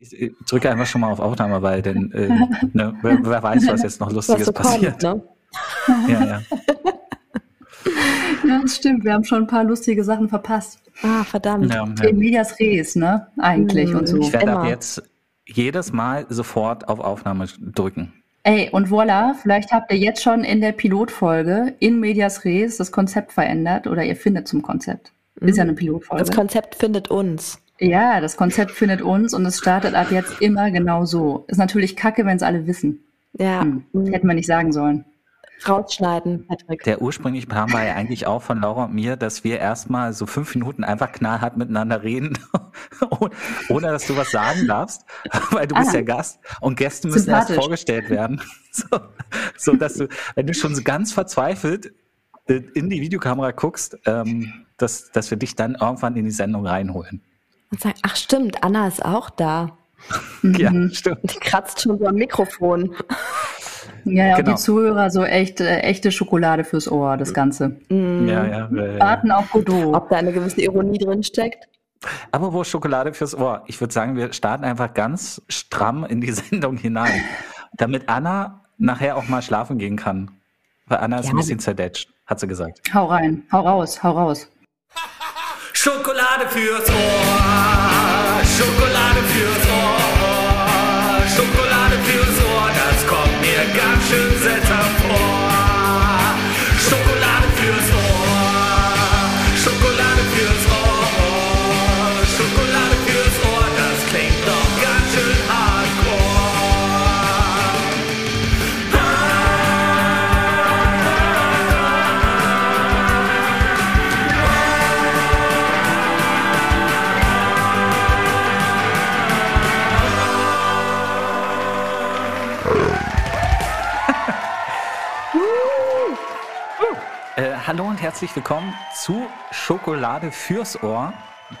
Ich drücke einfach schon mal auf Aufnahme, weil denn, äh, ne, wer, wer, weiß, was jetzt noch Lustiges so passiert. Kommt, ne? Ja, ja. ja, das stimmt. Wir haben schon ein paar lustige Sachen verpasst. Ah, verdammt. Ja, ja. In Medias Res, ne? Eigentlich mhm, und so. Ich werde ab jetzt jedes Mal sofort auf Aufnahme drücken. Ey, und voilà, vielleicht habt ihr jetzt schon in der Pilotfolge in Medias Res das Konzept verändert oder ihr findet zum Konzept. Ist ja eine Pilotfolge. Das Konzept findet uns. Ja, das Konzept findet uns und es startet ab jetzt immer genau so. Ist natürlich kacke, wenn es alle wissen. Ja. Hm, hätten wir nicht sagen sollen. Rausschneiden, Patrick. Der ursprüngliche Plan war ja eigentlich auch von Laura und mir, dass wir erstmal so fünf Minuten einfach knallhart miteinander reden, ohne dass du was sagen darfst, weil du ah, bist ja Gast und Gäste müssen erst vorgestellt werden. So, so dass du, wenn du schon so ganz verzweifelt äh, in die Videokamera guckst, ähm, dass, dass wir dich dann irgendwann in die Sendung reinholen. Und sagen, ach stimmt, Anna ist auch da. ja, mhm. stimmt. Die kratzt schon so am Mikrofon. Ja, ja genau. die Zuhörer so echt, äh, echte Schokolade fürs Ohr, das Ganze. Mhm. Ja, ja. Äh, Warten auf Godot. Ob da eine gewisse Ironie drin steckt? Aber wo Schokolade fürs Ohr? Ich würde sagen, wir starten einfach ganz stramm in die Sendung hinein, damit Anna nachher auch mal schlafen gehen kann. Weil Anna ist ja. ein bisschen zerdetscht, hat sie gesagt. Hau rein, hau raus, hau raus. Schokolade fürs Ohr, Schokolade fürs Ohr, Schokolade fürs Ohr, das kommt mir ganz schön seltsam hallo und herzlich willkommen zu Schokolade fürs Ohr,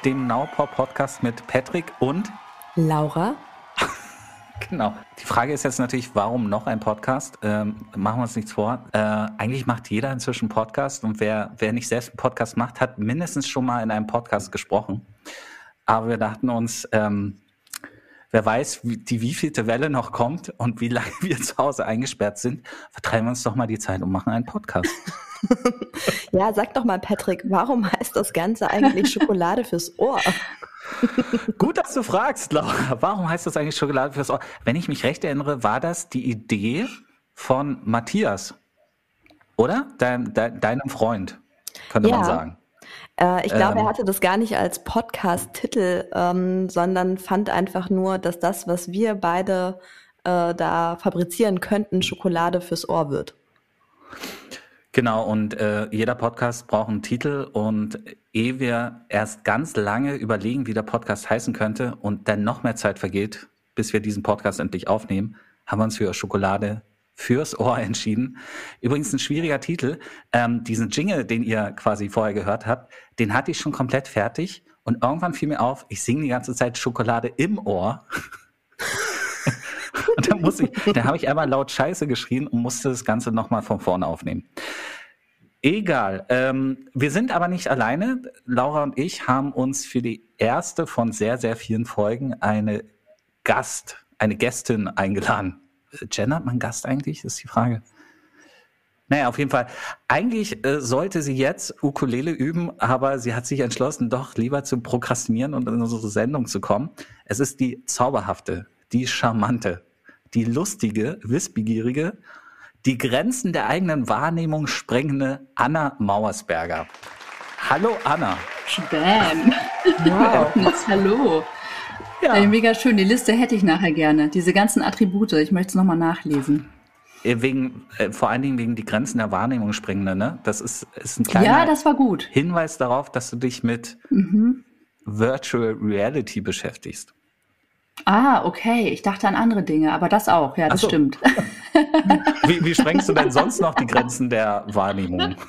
dem Naupop Podcast mit Patrick und Laura. genau. Die Frage ist jetzt natürlich, warum noch ein Podcast? Ähm, machen wir uns nichts vor. Äh, eigentlich macht jeder inzwischen Podcast und wer, wer nicht selbst einen Podcast macht, hat mindestens schon mal in einem Podcast gesprochen. Aber wir dachten uns, ähm, wer weiß, wie, die wievielte Welle noch kommt und wie lange wir zu Hause eingesperrt sind, vertreiben wir uns doch mal die Zeit und machen einen Podcast. ja, sag doch mal, Patrick, warum heißt das Ganze eigentlich Schokolade fürs Ohr? Gut, dass du fragst, Laura. Warum heißt das eigentlich Schokolade fürs Ohr? Wenn ich mich recht erinnere, war das die Idee von Matthias, oder? Dein, dein, deinem Freund, könnte ja. man sagen. Äh, ich glaube, ähm, er hatte das gar nicht als Podcast-Titel, ähm, sondern fand einfach nur, dass das, was wir beide äh, da fabrizieren könnten, Schokolade fürs Ohr wird. Genau, und äh, jeder Podcast braucht einen Titel und ehe wir erst ganz lange überlegen, wie der Podcast heißen könnte und dann noch mehr Zeit vergeht, bis wir diesen Podcast endlich aufnehmen, haben wir uns für Schokolade fürs Ohr entschieden. Übrigens ein schwieriger Titel. Ähm, diesen Jingle, den ihr quasi vorher gehört habt, den hatte ich schon komplett fertig und irgendwann fiel mir auf, ich singe die ganze Zeit Schokolade im Ohr. Und dann muss ich, da habe ich einmal laut Scheiße geschrien und musste das Ganze nochmal von vorne aufnehmen. Egal. Ähm, wir sind aber nicht alleine. Laura und ich haben uns für die erste von sehr, sehr vielen Folgen eine Gast, eine Gästin eingeladen. Gendert man Gast eigentlich, ist die Frage. Naja, auf jeden Fall. Eigentlich äh, sollte sie jetzt Ukulele üben, aber sie hat sich entschlossen, doch lieber zu prokrastinieren und in unsere Sendung zu kommen. Es ist die zauberhafte, die charmante, die lustige, wissbegierige, die Grenzen der eigenen Wahrnehmung sprengende Anna Mauersberger. Hallo Anna. Bam. Wow. Hallo. Ja. Ey, mega schön. Die Liste hätte ich nachher gerne. Diese ganzen Attribute. Ich möchte es nochmal nachlesen. Äh, wegen, äh, vor allen Dingen wegen die Grenzen der Wahrnehmung sprengende, ne? Das ist, ist ein kleiner ja, das war gut. Hinweis darauf, dass du dich mit mhm. Virtual Reality beschäftigst. Ah, okay. Ich dachte an andere Dinge, aber das auch. Ja, das so. stimmt. Wie, wie sprengst du denn sonst noch die Grenzen der Wahrnehmung?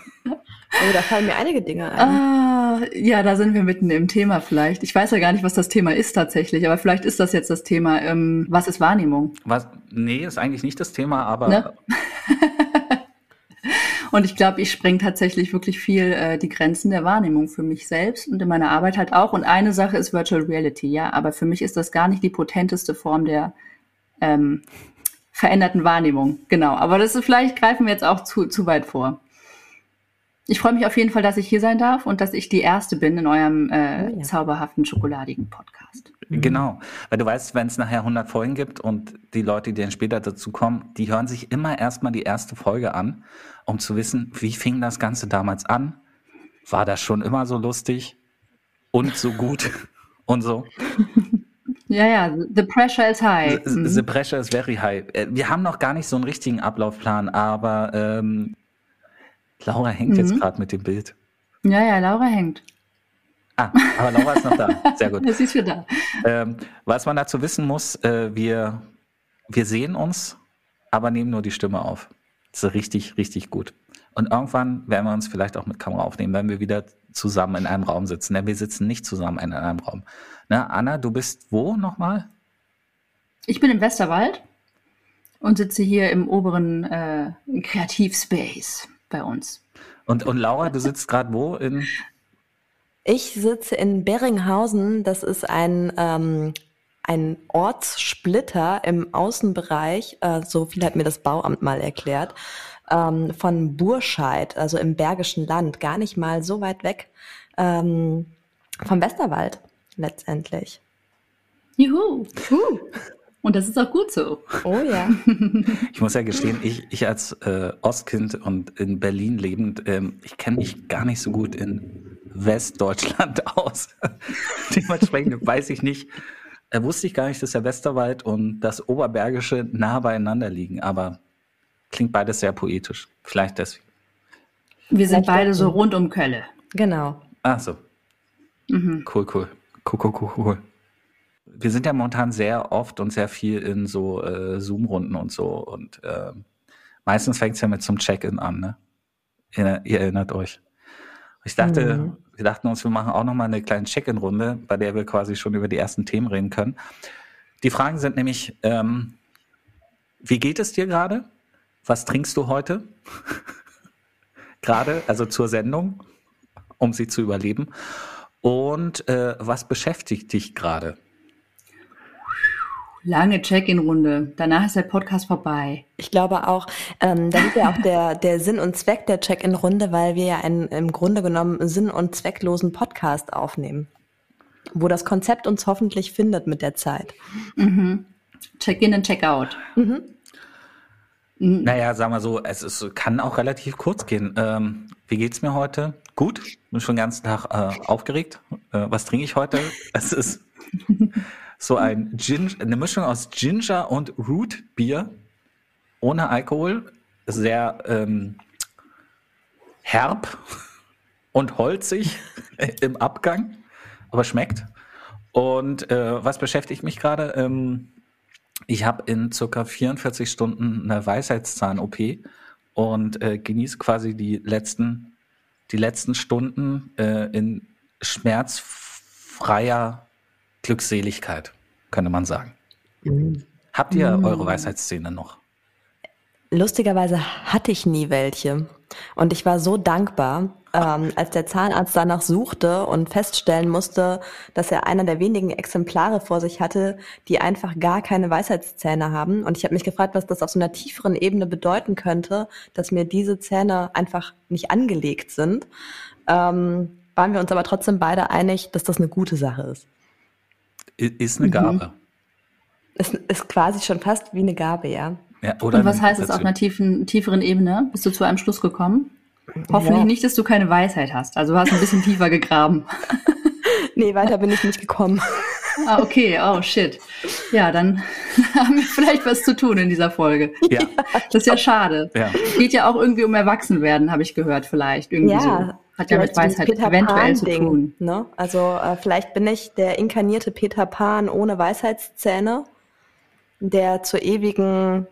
Oh, da fallen mir einige Dinge ein. Ah, ja, da sind wir mitten im Thema vielleicht. Ich weiß ja gar nicht, was das Thema ist tatsächlich, aber vielleicht ist das jetzt das Thema. Ähm, was ist Wahrnehmung? Was? Nee, ist eigentlich nicht das Thema, aber. Ne? Und ich glaube, ich spreng tatsächlich wirklich viel äh, die Grenzen der Wahrnehmung für mich selbst und in meiner Arbeit halt auch. Und eine Sache ist Virtual Reality, ja, aber für mich ist das gar nicht die potenteste Form der ähm, veränderten Wahrnehmung. Genau. Aber das ist vielleicht greifen wir jetzt auch zu, zu weit vor. Ich freue mich auf jeden Fall, dass ich hier sein darf und dass ich die Erste bin in eurem äh, oh ja. zauberhaften, schokoladigen Podcast. Mhm. Genau, weil du weißt, wenn es nachher 100 Folgen gibt und die Leute, die dann später dazu kommen, die hören sich immer erstmal die erste Folge an, um zu wissen, wie fing das Ganze damals an? War das schon immer so lustig und so gut und so? Ja, ja, the pressure is high. The, the, mhm. pressure is very high. Äh, wir haben noch gar nicht so einen richtigen Ablaufplan, aber ähm, Laura hängt mhm. jetzt gerade mit dem Bild. Ja, ja, Laura hängt. Ah, aber Laura ist noch da. Sehr gut. Sie ist wieder da. Ähm, was man dazu wissen muss, äh, wir, wir sehen uns, aber nehmen nur die Stimme auf. Das ist richtig, richtig gut. Und irgendwann werden wir uns vielleicht auch mit Kamera aufnehmen, wenn wir wieder zusammen in einem Raum sitzen. Denn wir sitzen nicht zusammen in einem Raum. Na, Anna, du bist wo nochmal? Ich bin im Westerwald und sitze hier im oberen äh, Kreativspace bei uns. Und, und Laura, du sitzt gerade wo? In ich sitze in Beringhausen. Das ist ein, ähm, ein Ortssplitter im Außenbereich. Äh, so viel hat mir das Bauamt mal erklärt. Ähm, von Burscheid, also im Bergischen Land. Gar nicht mal so weit weg ähm, vom Westerwald letztendlich. Juhu. Uh. Und das ist auch gut so. Oh ja. ich muss ja gestehen, ich, ich als äh, Ostkind und in Berlin lebend, ähm, ich kenne mich gar nicht so gut in Westdeutschland aus. Dementsprechend weiß ich nicht, äh, wusste ich gar nicht, dass der Westerwald und das Oberbergische nah beieinander liegen, aber klingt beides sehr poetisch. Vielleicht deswegen. Wir sind beide so rund um Kölle. Genau. Ach so. Mhm. Cool, cool. Cool, cool, cool, cool wir sind ja momentan sehr oft und sehr viel in so äh, Zoom-Runden und so. Und äh, meistens fängt es ja mit zum Check-in an, ne? Ihr, ihr, erinnert euch. Ich dachte, mhm. wir dachten uns, wir machen auch nochmal eine kleine Check-in-Runde, bei der wir quasi schon über die ersten Themen reden können. Die Fragen sind nämlich, ähm, wie geht es dir gerade? Was trinkst du heute? gerade, also zur Sendung, um sie zu überleben. Und äh, was beschäftigt dich gerade? Lange Check-in-Runde. Danach ist der Podcast vorbei. Ich glaube auch, ähm, das ist ja auch der, der Sinn und Zweck der Check-in-Runde, weil wir ja einen im Grunde genommen sinn- und zwecklosen Podcast aufnehmen, wo das Konzept uns hoffentlich findet mit der Zeit. Mhm. Check-in und Check-out. Mhm. mhm. Naja, sagen wir so, es ist, kann auch relativ kurz gehen. Ähm, wie geht's mir heute? Gut, bin schon den ganzen Tag äh, aufgeregt. Äh, was trinke ich heute? Es ist so ein Gin eine Mischung aus Ginger und Root Bier ohne Alkohol, sehr ähm, herb und holzig im Abgang, aber schmeckt. Und äh, was beschäftigt mich gerade? Ähm, ich habe in circa 44 Stunden eine Weisheitszahn-OP und äh, genieße quasi die letzten, die letzten Stunden äh, in schmerzfreier Glückseligkeit, könnte man sagen. Mhm. Habt ihr mhm. eure Weisheitsszene noch? Lustigerweise hatte ich nie welche. Und ich war so dankbar, ähm, als der Zahnarzt danach suchte und feststellen musste, dass er einer der wenigen Exemplare vor sich hatte, die einfach gar keine Weisheitszähne haben. Und ich habe mich gefragt, was das auf so einer tieferen Ebene bedeuten könnte, dass mir diese Zähne einfach nicht angelegt sind. Ähm, waren wir uns aber trotzdem beide einig, dass das eine gute Sache ist. Ist eine Gabe. Mhm. Ist, ist quasi schon fast wie eine Gabe, ja. ja Und was heißt es auf einer tiefen, tieferen Ebene? Bist du zu einem Schluss gekommen? Hoffentlich ja. nicht, dass du keine Weisheit hast. Also du hast ein bisschen tiefer gegraben. nee, weiter bin ich nicht gekommen. Ah, okay, oh shit. Ja, dann haben wir vielleicht was zu tun in dieser Folge. Ja. Das ist ja schade. Ja. Geht ja auch irgendwie um Erwachsenwerden, habe ich gehört, vielleicht. Irgendwie ja, so. Hat ja mit Weisheit Peter eventuell zu tun. Ne? Also äh, vielleicht bin ich der inkarnierte Peter Pan ohne Weisheitszähne, der zur ewigen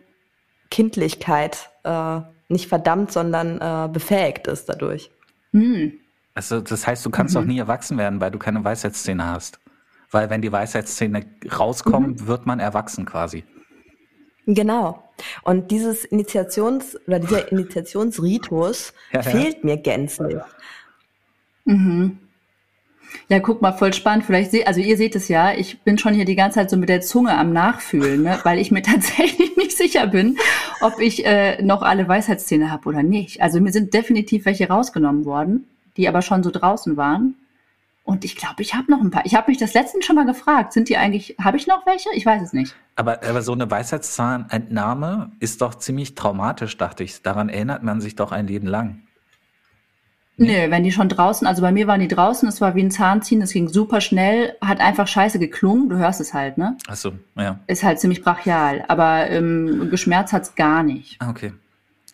Kindlichkeit äh, nicht verdammt, sondern äh, befähigt ist dadurch. Hm. Also das heißt, du kannst mhm. auch nie erwachsen werden, weil du keine Weisheitszähne hast. Weil wenn die Weisheitszähne rauskommen, mhm. wird man erwachsen quasi. Genau. Und dieses Initiations- oder dieser Initiationsritus Ja, ja. fehlt mir gänzlich. Mhm. Ja, guck mal, voll spannend. Vielleicht seht, also ihr seht es ja, ich bin schon hier die ganze Zeit so mit der Zunge am Nachfühlen, ne? weil ich mir tatsächlich nicht sicher bin, ob ich äh, noch alle Weisheitszähne habe oder nicht. Also mir sind definitiv welche rausgenommen worden, die aber schon so draußen waren. Und ich glaube, ich habe noch ein paar. Ich habe mich das letztens schon mal gefragt, sind die eigentlich, habe ich noch welche? Ich weiß es nicht. Aber, aber so eine Weisheitszahnentnahme ist doch ziemlich traumatisch, dachte ich. Daran erinnert man sich doch ein Leben lang. Nee, wenn die schon draußen, also bei mir waren die draußen, es war wie ein Zahnziehen, es ging super schnell, hat einfach scheiße geklungen, du hörst es halt, ne? Ach so, ja. Ist halt ziemlich brachial, aber ähm, geschmerzt hat's gar nicht. Ah, Okay.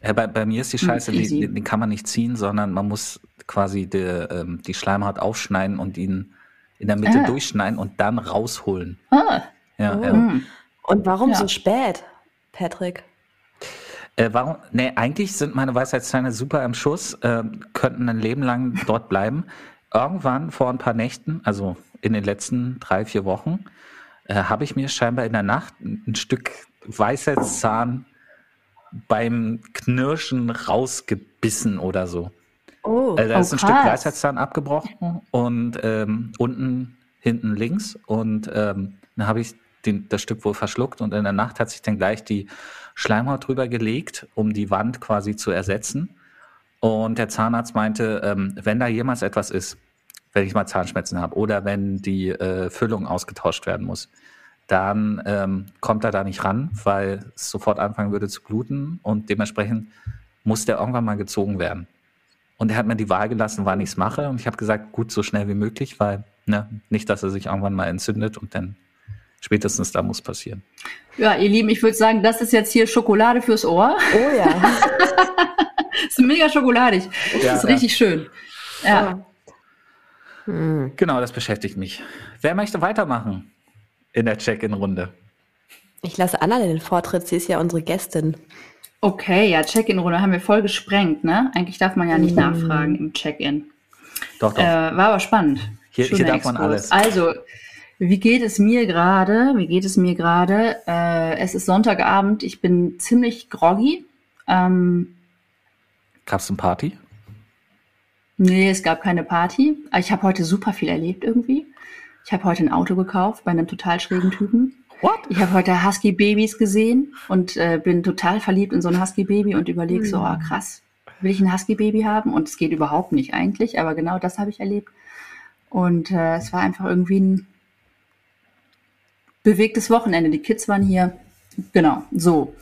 Ja, bei, bei mir ist die Hm, Scheiße, die, die, die kann man nicht ziehen, sondern man muss quasi die, ähm, die Schleimhaut aufschneiden und ihn in der Mitte Ah. durchschneiden und dann rausholen. Ah, Ja, Oh. ja. Und warum Ja. so spät, Patrick? Äh, warum? Nee, eigentlich sind meine Weisheitszähne super im Schuss, äh, könnten ein Leben lang dort bleiben. Irgendwann vor ein paar Nächten, also in den letzten drei, vier Wochen, äh, habe ich mir scheinbar in der Nacht ein ein Stück Weisheitszahn beim Knirschen rausgebissen oder so. Oh, Also da Oh, ist ein Stück. Weisheitszahn abgebrochen und ähm, unten, hinten links. Und ähm, dann habe ich den, das Stück wohl verschluckt und in der Nacht hat sich dann gleich die Schleimhaut drüber gelegt, um die Wand quasi zu ersetzen. Und der Zahnarzt meinte, ähm, wenn da jemals etwas ist, wenn ich mal Zahnschmerzen habe oder wenn die äh, Füllung ausgetauscht werden muss, dann ähm, kommt er da nicht ran, weil es sofort anfangen würde zu bluten und dementsprechend muss der irgendwann mal gezogen werden. Und er hat mir die Wahl gelassen, wann ich es mache. Und ich habe gesagt, gut, so schnell wie möglich, weil ne, nicht, dass er sich irgendwann mal entzündet und dann spätestens da muss passieren. Ja, ihr Lieben, ich würde sagen, das ist jetzt hier Schokolade fürs Ohr. oh ja. ist mega schokoladig. Ja, ist ja. richtig schön. Ja. Hm. Genau, das beschäftigt mich. Wer möchte weitermachen in der Check-in-Runde? Ich lasse Anna den Vortritt, sie ist ja unsere Gästin. Okay, ja, Check-in-Runde haben wir voll gesprengt, ne? Eigentlich darf man ja nicht nachfragen im Check-in. Doch, doch. Äh, war aber spannend. Hier- hier darf man alles. Also, wie geht es mir gerade? Wie geht es mir gerade? Äh, es ist Sonntagabend. Ich bin ziemlich groggy. Ähm, Gab's eine Party? nee, es gab keine Party. Ich habe heute super viel erlebt irgendwie. Ich habe heute ein Auto gekauft bei einem total schrägen Typen. What? Ich habe heute Husky-Babys gesehen und äh, bin total verliebt in so ein Husky-Baby und überlege so, oh, krass, will ich ein Husky-Baby haben? Und es geht überhaupt nicht eigentlich, aber genau das habe ich erlebt. Und äh, es war einfach irgendwie ein bewegtes Wochenende. Die Kids waren hier. Genau, so.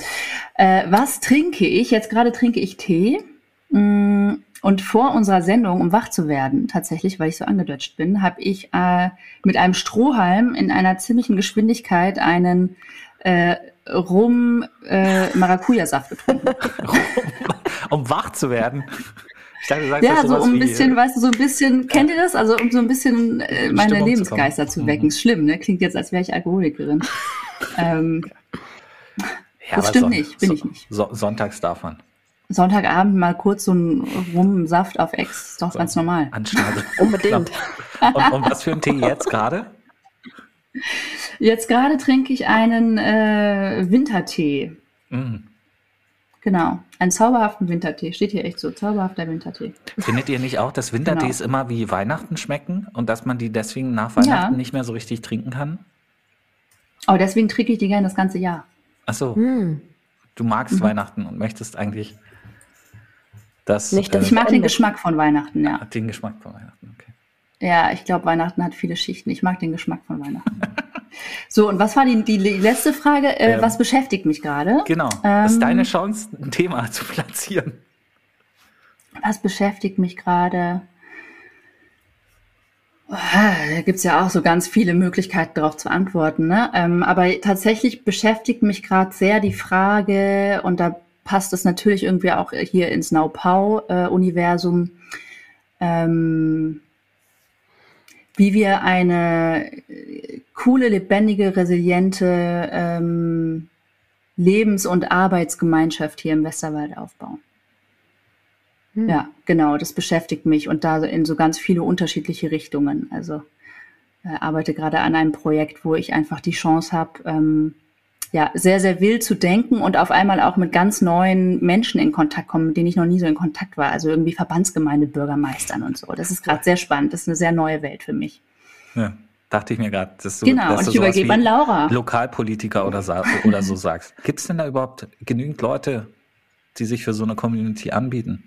Äh, was trinke ich? Jetzt gerade trinke ich Tee. Mm, Und vor unserer Sendung, um wach zu werden, tatsächlich, weil ich so angedutscht bin, habe ich äh, mit einem Strohhalm in einer ziemlichen Geschwindigkeit einen äh, Rum äh, getrunken. um wach zu werden. Ich dachte, du sagst Ja, so um ein bisschen, weißt du, so ein bisschen, kennt ihr das? Also um so ein bisschen äh, meine Stimmung zu Lebensgeister kommen. zu wecken. Ist schlimm, ne? Klingt jetzt, als wäre ich Alkoholikerin. ähm, ja, das stimmt nicht, bin ich nicht. So, sonntags darf man. Sonntagabend mal kurz so ein Rumsaft auf Ex, ist doch ganz normal. Anschnallen. Unbedingt. und, und was für ein Tee jetzt gerade? Jetzt gerade trinke ich einen äh, Wintertee. Mm. Genau, einen zauberhaften Wintertee. Steht hier echt so, zauberhafter Wintertee. Findet ihr nicht auch, dass Wintertees Genau. immer wie Weihnachten schmecken und dass man die deswegen nach Weihnachten Ja. nicht mehr so richtig trinken kann? Aber deswegen trinke ich die gerne das ganze Jahr. Achso, Hm. du magst Mhm. Weihnachten und möchtest eigentlich das, Nicht, dass äh, Ich mag den. Geschmack von Weihnachten, ja. den Geschmack von Weihnachten. Okay. Ja, ich glaube, Weihnachten hat viele Schichten. Ich mag den Geschmack von Weihnachten. so, und was war die, die letzte Frage? Äh, Ähm, was beschäftigt mich gerade? Genau, das ist Ähm, deine Chance, ein Thema zu platzieren. Was beschäftigt mich gerade? Ah, Da gibt's ja auch so ganz viele Möglichkeiten darauf zu antworten. Ne? Ähm, aber tatsächlich beschäftigt mich gerade sehr die Frage, und da passt es natürlich irgendwie auch hier ins Naupau-Universum, ähm, wie wir eine äh, coole, lebendige, resiliente ähm, Lebens- und Arbeitsgemeinschaft hier im Westerwald aufbauen. Hm. Ja, genau, das beschäftigt mich und da in so ganz viele unterschiedliche Richtungen. Also äh, arbeite gerade an einem Projekt, wo ich einfach die Chance habe, ähm, ja, sehr, sehr wild zu denken und auf einmal auch mit ganz neuen Menschen in Kontakt kommen, mit denen ich noch nie so in Kontakt war. Also irgendwie Verbandsgemeindebürgermeistern und so. Das ist gerade sehr spannend. Das ist eine sehr neue Welt für mich. Ja, dachte ich mir gerade. dass du- Genau, dass und ich übergebe an Laura. Lokalpolitiker oder, oder so sagst. Gibt es denn da überhaupt genügend Leute, die sich für so eine Community anbieten?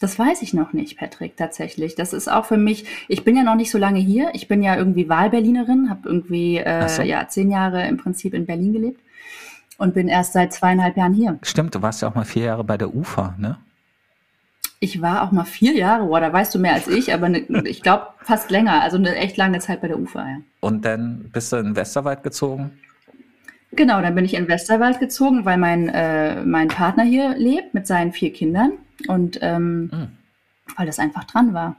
Das weiß ich noch nicht, Patrick, tatsächlich. Das ist auch für mich, ich bin ja noch nicht so lange hier. Ich bin ja irgendwie Wahlberlinerin, habe irgendwie Ach so. äh, ja, zehn Jahre im Prinzip in Berlin gelebt und bin erst seit zweieinhalb Jahren hier. Stimmt, du warst ja auch mal vier Jahre bei der UFA, ne? Ich war auch mal vier Jahre, boah, da weißt du mehr als ich, aber ne, ich glaube fast länger, also eine echt lange Zeit bei der UFA. Ja. Und dann bist du in Westerwald gezogen. Genau, dann bin ich in Westerwald gezogen, weil mein, äh, mein Partner hier lebt mit seinen vier Kindern und ähm, Hm. weil das einfach dran war.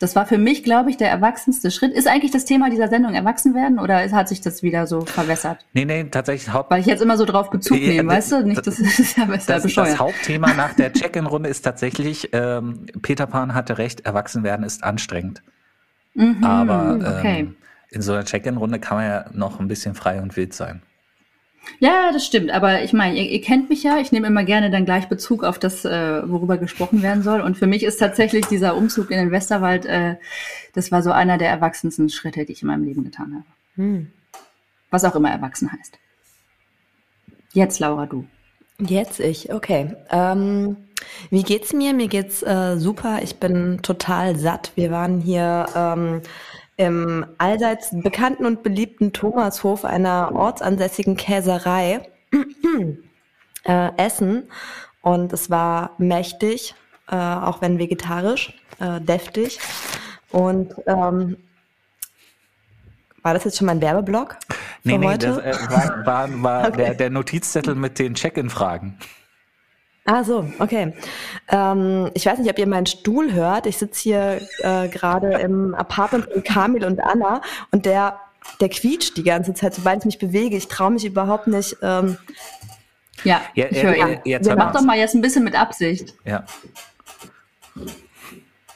Das war für mich, glaube ich, der erwachsenste Schritt. Ist eigentlich das Thema dieser Sendung erwachsen werden oder hat sich das wieder so verwässert? Nee, nee, tatsächlich Haupt Weil ich jetzt immer so drauf Bezug nehme, das- weißt du? Nicht, das ist ja besser das, bescheuert. das Hauptthema nach der Check-in-Runde ist tatsächlich, ähm, Peter Pan hatte recht, erwachsen werden ist anstrengend. Mhm, Aber okay. ähm, in so einer Check-in-Runde kann man ja noch ein bisschen frei und wild sein. Ja, das stimmt. Aber ich meine, ihr, ihr kennt mich ja. Ich nehme immer gerne dann gleich Bezug auf das, äh, worüber gesprochen werden soll. Und für mich ist tatsächlich dieser Umzug in den Westerwald, äh, das war so einer der erwachsensten Schritte, die ich in meinem Leben getan habe. Hm. Was auch immer erwachsen heißt. Jetzt, Laura, du. Jetzt ich, okay. Ähm, wie geht's mir? Mir geht's äh, super. Ich bin total satt. Wir waren hier ähm, im allseits bekannten und beliebten Thomashof einer ortsansässigen Käserei äh, essen und es war mächtig, äh, auch wenn vegetarisch, äh, deftig. Und ähm, war das jetzt schon mein Werbeblock? Nee, nee, heute? das äh, war, war, war Okay. der, der Notizzettel mit den Check-in-Fragen. Ah, so, okay. Ähm, ich weiß nicht, ob ihr meinen Stuhl hört. Ich sitze hier äh, gerade im Apartment von Kamil und Anna und der, der quietscht die ganze Zeit, sobald ich mich bewege. Ich traue mich überhaupt nicht. Ähm, Ja, Ja, ich höre ja, Ja, Mach doch mal jetzt ein bisschen mit Absicht. Ja.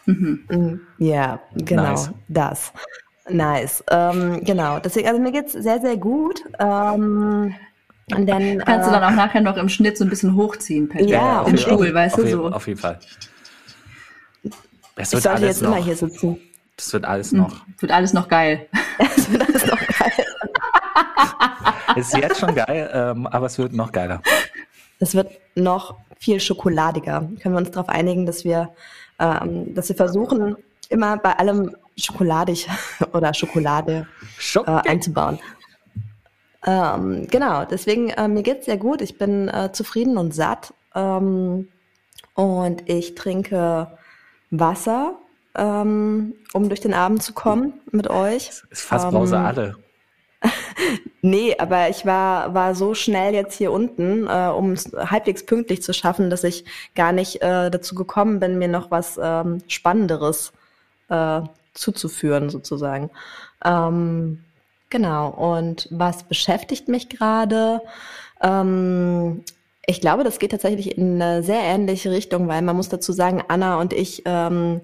mm, ja, genau, Nice. das. Nice. Ähm, genau. Deswegen, also mir geht's sehr, sehr gut. Ähm, und dann, Kannst du äh, dann auch nachher noch im Schnitt so ein bisschen hochziehen, Patrick. Ja, auf im jeden- Stuhl, auf, weißt auf, du, so. Auf jeden Fall. Das ich wird sollte alles jetzt immer noch. hier sitzen. Das wird alles Hm, noch. Wird alles noch geil. Das wird alles noch geil. Ist jetzt schon geil, ähm, aber es wird noch geiler. Es wird noch viel schokoladiger. Können wir uns darauf einigen, dass wir, ähm, dass wir versuchen, immer bei allem schokoladig oder Schokolade Schock. äh, einzubauen. Ähm, genau, deswegen, äh, mir geht's sehr gut. Ich bin äh, zufrieden und satt. Ähm, und ich trinke Wasser, ähm, um durch den Abend zu kommen mit euch. ist fast ähm, Brause alle. Nee, aber ich war, war so schnell jetzt hier unten, äh, um es halbwegs pünktlich zu schaffen, dass ich gar nicht äh, dazu gekommen bin, mir noch was ähm, Spannenderes äh, zuzuführen, sozusagen. Ähm, genau. Und was beschäftigt mich gerade? Ähm, ich glaube, das geht tatsächlich in eine sehr ähnliche Richtung, weil man muss dazu sagen, Anna und ich ähm,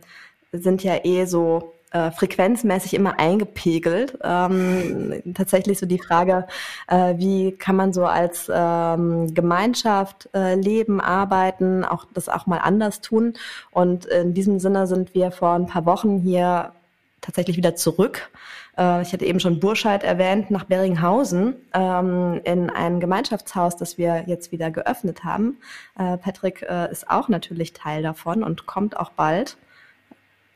sind ja eh so äh, frequenzmäßig immer eingepegelt. Ähm, tatsächlich so die Frage, äh, wie kann man so als ähm, Gemeinschaft äh, leben, arbeiten, auch das auch mal anders tun. Und in diesem Sinne sind wir vor ein paar Wochen hier tatsächlich wieder zurück. Äh, ich hatte eben schon Burscheid erwähnt, nach Beringhausen ähm, in ein Gemeinschaftshaus, das wir jetzt wieder geöffnet haben. Äh, Patrick äh, ist auch natürlich Teil davon und kommt auch bald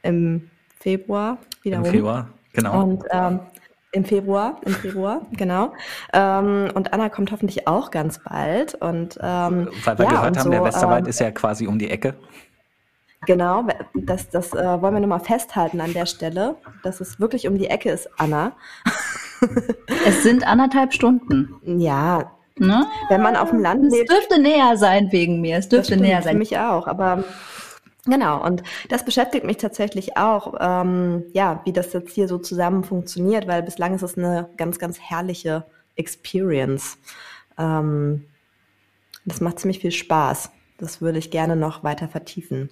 im Februar wieder Im. Februar, genau. Und ähm, im Februar, im Februar, genau. Ähm, und Anna kommt hoffentlich auch ganz bald. Und ähm, Weil wir ja, gehört haben, so, der Westerwald ähm, ist ja quasi um die Ecke. Genau, das, das äh, wollen wir nochmal festhalten an der Stelle, dass es wirklich um die Ecke ist, Anna. Es sind anderthalb Stunden. Ja, Ne? wenn man auf dem Land Es lebt, dürfte näher sein wegen mir. Es dürfte näher für sein. mich auch, aber genau, und das beschäftigt mich tatsächlich auch, ähm, ja, wie das jetzt hier so zusammen funktioniert, weil bislang ist es eine ganz, ganz herrliche Experience. Ähm, das macht ziemlich viel Spaß. Das würde ich gerne noch weiter vertiefen.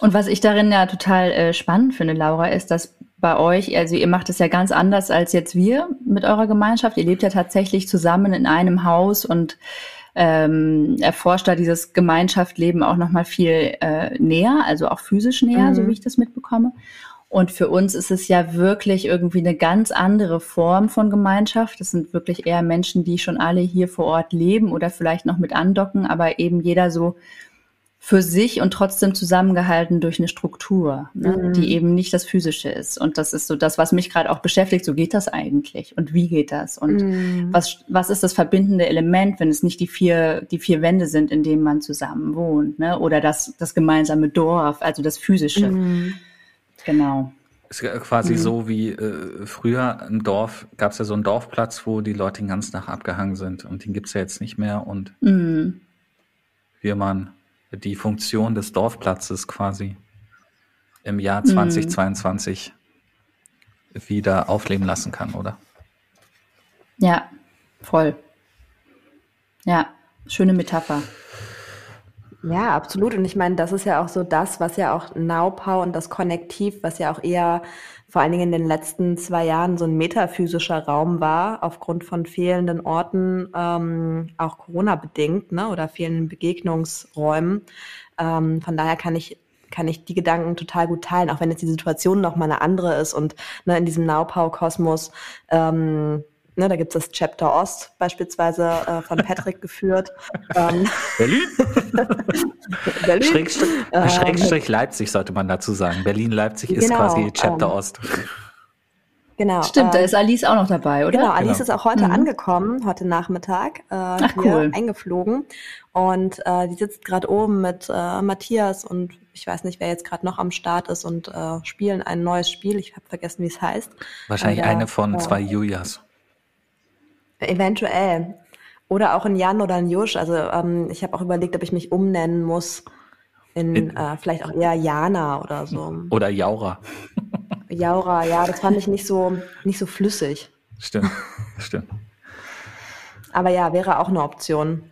Und was ich darin ja total äh, spannend finde, Laura, ist, dass bei euch, also ihr macht es ja ganz anders als jetzt wir mit eurer Gemeinschaft. Ihr lebt ja tatsächlich zusammen in einem Haus und ähm, erforscht da dieses Gemeinschaftsleben auch nochmal viel äh, näher, also auch physisch näher, Mhm. so wie ich das mitbekomme. Und für uns ist es ja wirklich irgendwie eine ganz andere Form von Gemeinschaft. Das sind wirklich eher Menschen, die schon alle hier vor Ort leben oder vielleicht noch mit andocken, aber eben jeder so für sich und trotzdem zusammengehalten durch eine Struktur, ne, Mhm. die eben nicht das Physische ist. Und das ist so das, was mich gerade auch beschäftigt. So geht das eigentlich und wie geht das und Mhm. was, was ist das verbindende Element, wenn es nicht die vier, die vier Wände sind, in denen man zusammen wohnt, ne? Oder das, das gemeinsame Dorf, also das Physische. Mhm. Genau. Ist quasi so wie äh, früher im Dorf gab es ja so einen Dorfplatz, wo die Leute den ganzen Tag abgehangen sind und den gibt's ja jetzt nicht mehr und Mhm. wie man die Funktion des Dorfplatzes quasi im Jahr 2022 wieder aufleben lassen kann, oder? Ja, voll. Ja, schöne Metapher. Ja, absolut. Und ich meine, das ist ja auch so das, was ja auch Naupau und das Konnektiv, was ja auch eher vor allen Dingen in den letzten zwei Jahren so ein metaphysischer Raum war, aufgrund von fehlenden Orten, ähm, auch Corona-bedingt, ne, oder fehlenden Begegnungsräumen. Ähm, von daher kann ich kann ich die Gedanken total gut teilen, auch wenn jetzt die Situation noch mal eine andere ist und ne, in diesem Naupau-Kosmos ähm, Ne, da gibt es das Chapter Ost beispielsweise äh, von Patrick geführt. Ähm, Berlin? Berlin. Schrägstrich, Ähm, Schrägstrich Leipzig sollte man dazu sagen. Berlin-Leipzig ist Genau, quasi Chapter ähm, Ost. Genau. Stimmt, da ähm, ist Alice auch noch dabei, oder? Genau, Alice Genau. ist auch heute Mhm. angekommen, heute Nachmittag, äh, Ach, hier cool. eingeflogen. Und äh, die sitzt gerade oben mit äh, Matthias und ich weiß nicht, wer jetzt gerade noch am Start ist und äh, spielen ein neues Spiel. Ich habe vergessen, wie es heißt. Wahrscheinlich Aber, eine von äh, zwei Julias. Eventuell. Oder auch ein Jan oder ein Jusch. Also ähm, ich habe auch überlegt, ob ich mich umnennen muss in, In- äh, vielleicht auch eher Jana oder so. Oder Jaura. Jaura, ja, das fand ich nicht so nicht so flüssig. Stimmt, stimmt. Aber ja, wäre auch eine Option.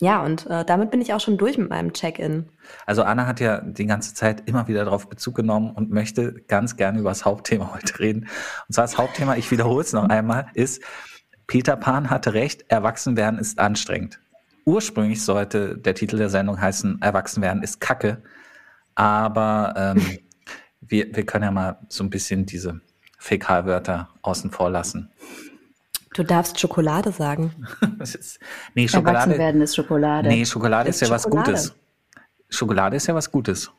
Ja, und äh, damit bin ich auch schon durch mit meinem Check-in. Also Anna hat ja die ganze Zeit immer wieder darauf Bezug genommen und möchte ganz gerne über das Hauptthema heute reden. Und zwar das Hauptthema, ich wiederhole es noch einmal, ist, Peter Pan hatte recht, Erwachsenwerden ist anstrengend. Ursprünglich sollte der Titel der Sendung heißen, Erwachsenwerden ist Kacke. Aber ähm, wir, wir können ja mal so ein bisschen diese Fäkalwörter außen vor lassen. Du darfst Schokolade sagen. Das ist, nee, Erwachsen Schokolade, werden ist Schokolade. nee, Schokolade ist, Ist ja was Schokolade. Gutes. Schokolade ist ja was Gutes.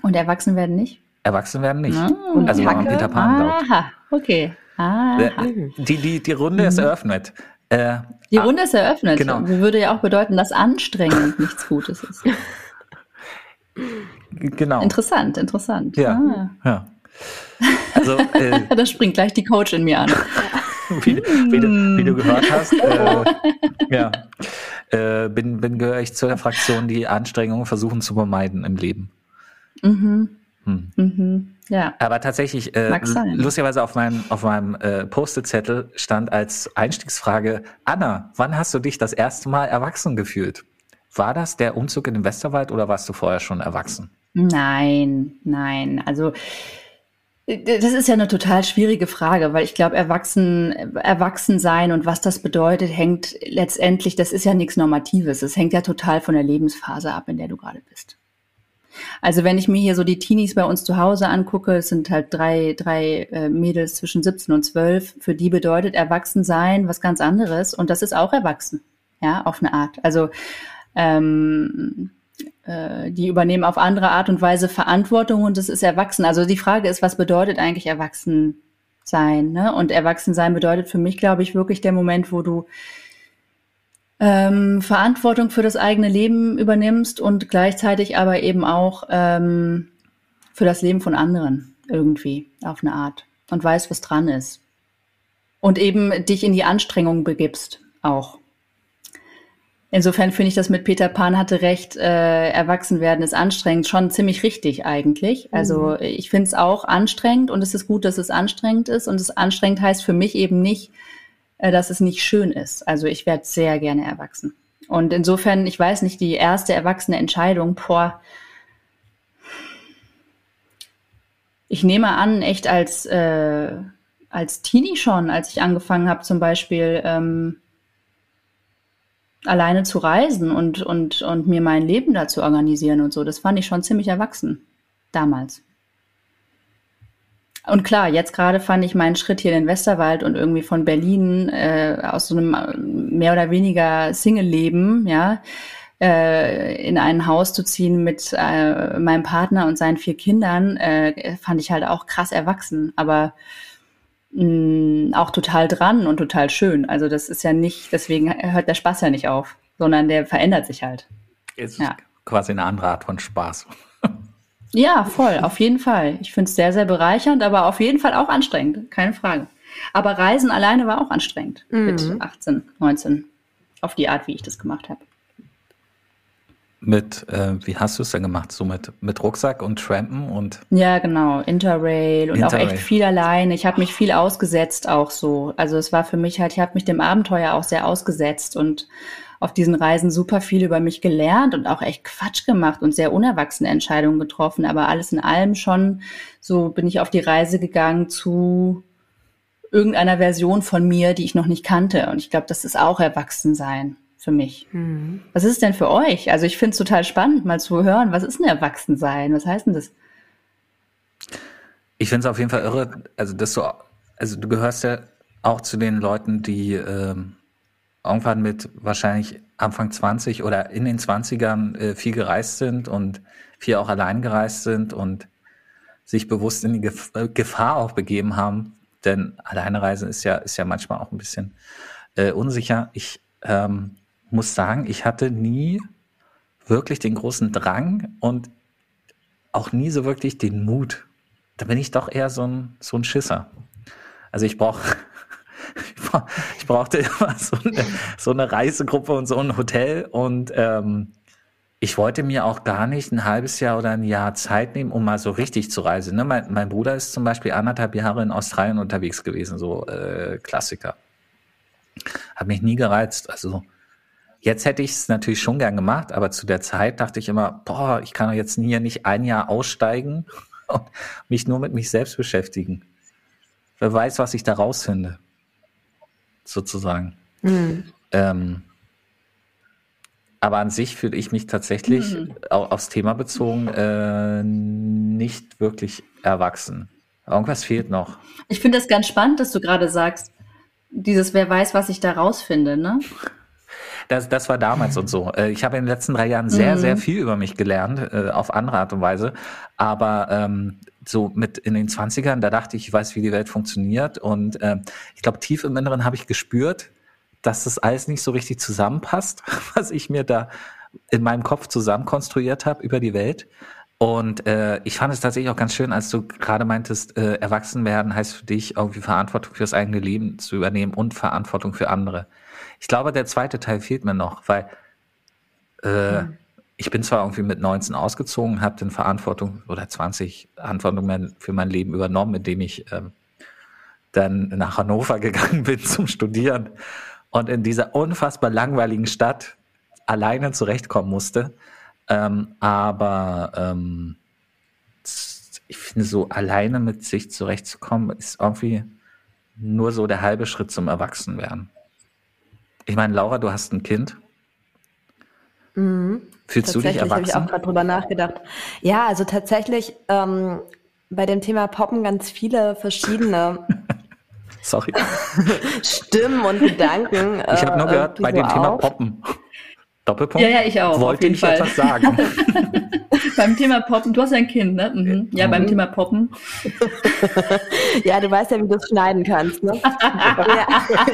Und erwachsen werden nicht? Erwachsen werden nicht. Ah. also wenn man Kacke? Peter Pan glaubt. Aha, okay. Ah, Äh, Die, die, die Runde ist eröffnet. Äh, die ah, Runde ist eröffnet. genau. Würde ja auch bedeuten, dass anstrengend nichts Gutes ist. genau. Interessant, interessant. Ja. ja. Also, äh, Ah, da springt gleich die Coach in mir an. Wie, wie, du, wie du gehört hast, äh, ja, äh, bin, bin gehöre ich zu der Fraktion, die Anstrengungen versuchen zu vermeiden im Leben. Mhm. Hm. Mhm. Ja. Aber tatsächlich, äh, lustigerweise auf meinem, auf meinem äh, Post-it-Zettel stand als Einstiegsfrage, Anna, wann hast du dich das erste Mal erwachsen gefühlt? War das der Umzug in den Westerwald oder warst du vorher schon erwachsen? Nein, nein. Also das ist ja eine total schwierige Frage, weil ich glaube, erwachsen, erwachsen sein und was das bedeutet, hängt letztendlich, das ist ja nichts Normatives. Es hängt ja total von der Lebensphase ab, in der du gerade bist. Also wenn ich mir hier so die Teenies bei uns zu Hause angucke, es sind halt drei, drei äh, Mädels zwischen 17 und 12, für die bedeutet erwachsen sein was ganz anderes und das ist auch erwachsen, ja, auf eine Art. Also ähm, äh, die übernehmen auf andere Art und Weise Verantwortung und das ist erwachsen. Also die Frage ist, was bedeutet eigentlich erwachsen sein? Ne? Und erwachsen sein bedeutet für mich, glaube ich, wirklich der Moment, wo du ähm, Verantwortung für das eigene Leben übernimmst und gleichzeitig aber eben auch ähm, für das Leben von anderen irgendwie auf eine Art und weißt, was dran ist. Und eben dich in die Anstrengung begibst auch. Insofern finde ich das mit Peter Pan hatte recht, äh, erwachsen werden ist anstrengend, schon ziemlich richtig eigentlich. Also ich finde es auch anstrengend und es ist gut, dass es anstrengend ist. Und es anstrengend heißt für mich eben nicht, äh, dass es nicht schön ist. Also ich werde sehr gerne erwachsen. Und insofern, ich weiß nicht, die erste erwachsene Entscheidung, boah, ich nehme an, echt als, äh, als Teenie schon, als ich angefangen habe, zum Beispiel ähm, alleine zu reisen und, und, und mir mein Leben da zu organisieren und so. Das fand ich schon ziemlich erwachsen damals. Und klar, jetzt gerade fand ich meinen Schritt hier in den Westerwald und irgendwie von Berlin äh, aus so einem äh, mehr oder weniger Single-Leben, ja, äh, in ein Haus zu ziehen mit äh, meinem Partner und seinen vier Kindern, äh, fand ich halt auch krass erwachsen, aber mh, auch total dran und total schön. Also das ist ja nicht, deswegen hört der Spaß ja nicht auf, sondern der verändert sich halt. Ist ja. quasi eine andere Art von Spaß. Ja, voll, auf jeden Fall. Ich finde es sehr, sehr bereichernd, aber auf jeden Fall auch anstrengend, keine Frage. Aber Reisen alleine war auch anstrengend mhm. mit 18, 19, auf die Art, wie ich das gemacht habe. Mit, äh, wie hast du es denn gemacht? So mit, mit Rucksack und Trampen und? Ja, genau, Interrail und Interrail. auch echt viel alleine. Ich habe mich viel ausgesetzt auch so. Also es war für mich halt, ich habe mich dem Abenteuer auch sehr ausgesetzt und auf diesen Reisen super viel über mich gelernt und auch echt Quatsch gemacht und sehr unerwachsene Entscheidungen getroffen. Aber alles in allem schon, so bin ich auf die Reise gegangen zu irgendeiner Version von mir, die ich noch nicht kannte. Und ich glaube, das ist auch Erwachsensein für mich. Mhm. Was ist es denn für euch? Also ich finde es total spannend, mal zu hören, was ist ein Erwachsensein? Was heißt denn das? Ich finde es auf jeden Fall irre, also dass du, also du gehörst ja auch zu den Leuten, die ähm, irgendwann mit wahrscheinlich Anfang 20 oder in den 20ern äh, viel gereist sind und viel auch allein gereist sind und sich bewusst in die Gef äh, Gefahr auch begeben haben. Denn alleine reisen ist ja, ist ja manchmal auch ein bisschen äh, unsicher. Ich ähm, muss sagen, ich hatte nie wirklich den großen Drang und auch nie so wirklich den Mut. Da bin ich doch eher so ein, so ein Schisser. Also ich brauche ich brauchte immer so eine, so eine Reisegruppe und so ein Hotel und ähm, ich wollte mir auch gar nicht ein halbes Jahr oder ein Jahr Zeit nehmen, um mal so richtig zu reisen. Ne? Mein, mein Bruder ist zum Beispiel anderthalb Jahre in Australien unterwegs gewesen, so äh, Klassiker. Hat mich nie gereizt. Also jetzt hätte ich es natürlich schon gern gemacht, aber zu der Zeit dachte ich immer, boah, ich kann doch jetzt hier nicht ein Jahr aussteigen und mich nur mit mich selbst beschäftigen. Wer weiß, was ich da rausfinde sozusagen. Mhm. Ähm, aber an sich fühle ich mich tatsächlich, mhm. auch aufs Thema bezogen, äh, nicht wirklich erwachsen. Irgendwas fehlt noch. Ich finde das ganz spannend, dass du gerade sagst, dieses Wer weiß, was ich da rausfinde, ne? Das, das war damals und so. Äh, ich habe in den letzten drei Jahren sehr, mhm. sehr viel über mich gelernt, äh, auf andere Art und Weise. Aber ähm, so mit in den 20ern, da dachte ich, ich weiß, wie die Welt funktioniert. Und äh, ich glaube, tief im Inneren habe ich gespürt, dass das alles nicht so richtig zusammenpasst, was ich mir da in meinem Kopf zusammen konstruiert habe über die Welt. Und äh, ich fand es tatsächlich auch ganz schön, als du gerade meintest, äh, erwachsen werden heißt für dich irgendwie Verantwortung fürs eigene Leben zu übernehmen und Verantwortung für andere. Ich glaube, der zweite Teil fehlt mir noch, weil äh, mhm ich bin zwar irgendwie mit 19 ausgezogen, habe dann Verantwortung oder 20 Verantwortung für mein Leben übernommen, indem ich ähm, dann nach Hannover gegangen bin zum Studieren und in dieser unfassbar langweiligen Stadt alleine zurechtkommen musste. Ähm, aber ähm, ich finde, so alleine mit sich zurechtzukommen, ist irgendwie nur so der halbe Schritt zum Erwachsenwerden. Ich meine, Laura, du hast ein Kind. Mhm. Fühlst du dich erwachsen? habe ich auch gerade drüber nachgedacht. Ja, also tatsächlich ähm, bei dem Thema Poppen ganz viele verschiedene Sorry. Stimmen und Gedanken. Ich habe nur äh, gehört, bei dem auch. Thema Poppen. Doppelpunkt? Ja, ja, ich auch. Wollte ich Fall. etwas sagen? beim Thema Poppen, du hast ja ein Kind, ne? Mhm. Ja, mhm. beim Thema Poppen. ja, du weißt ja, wie du es schneiden kannst, ne? ja,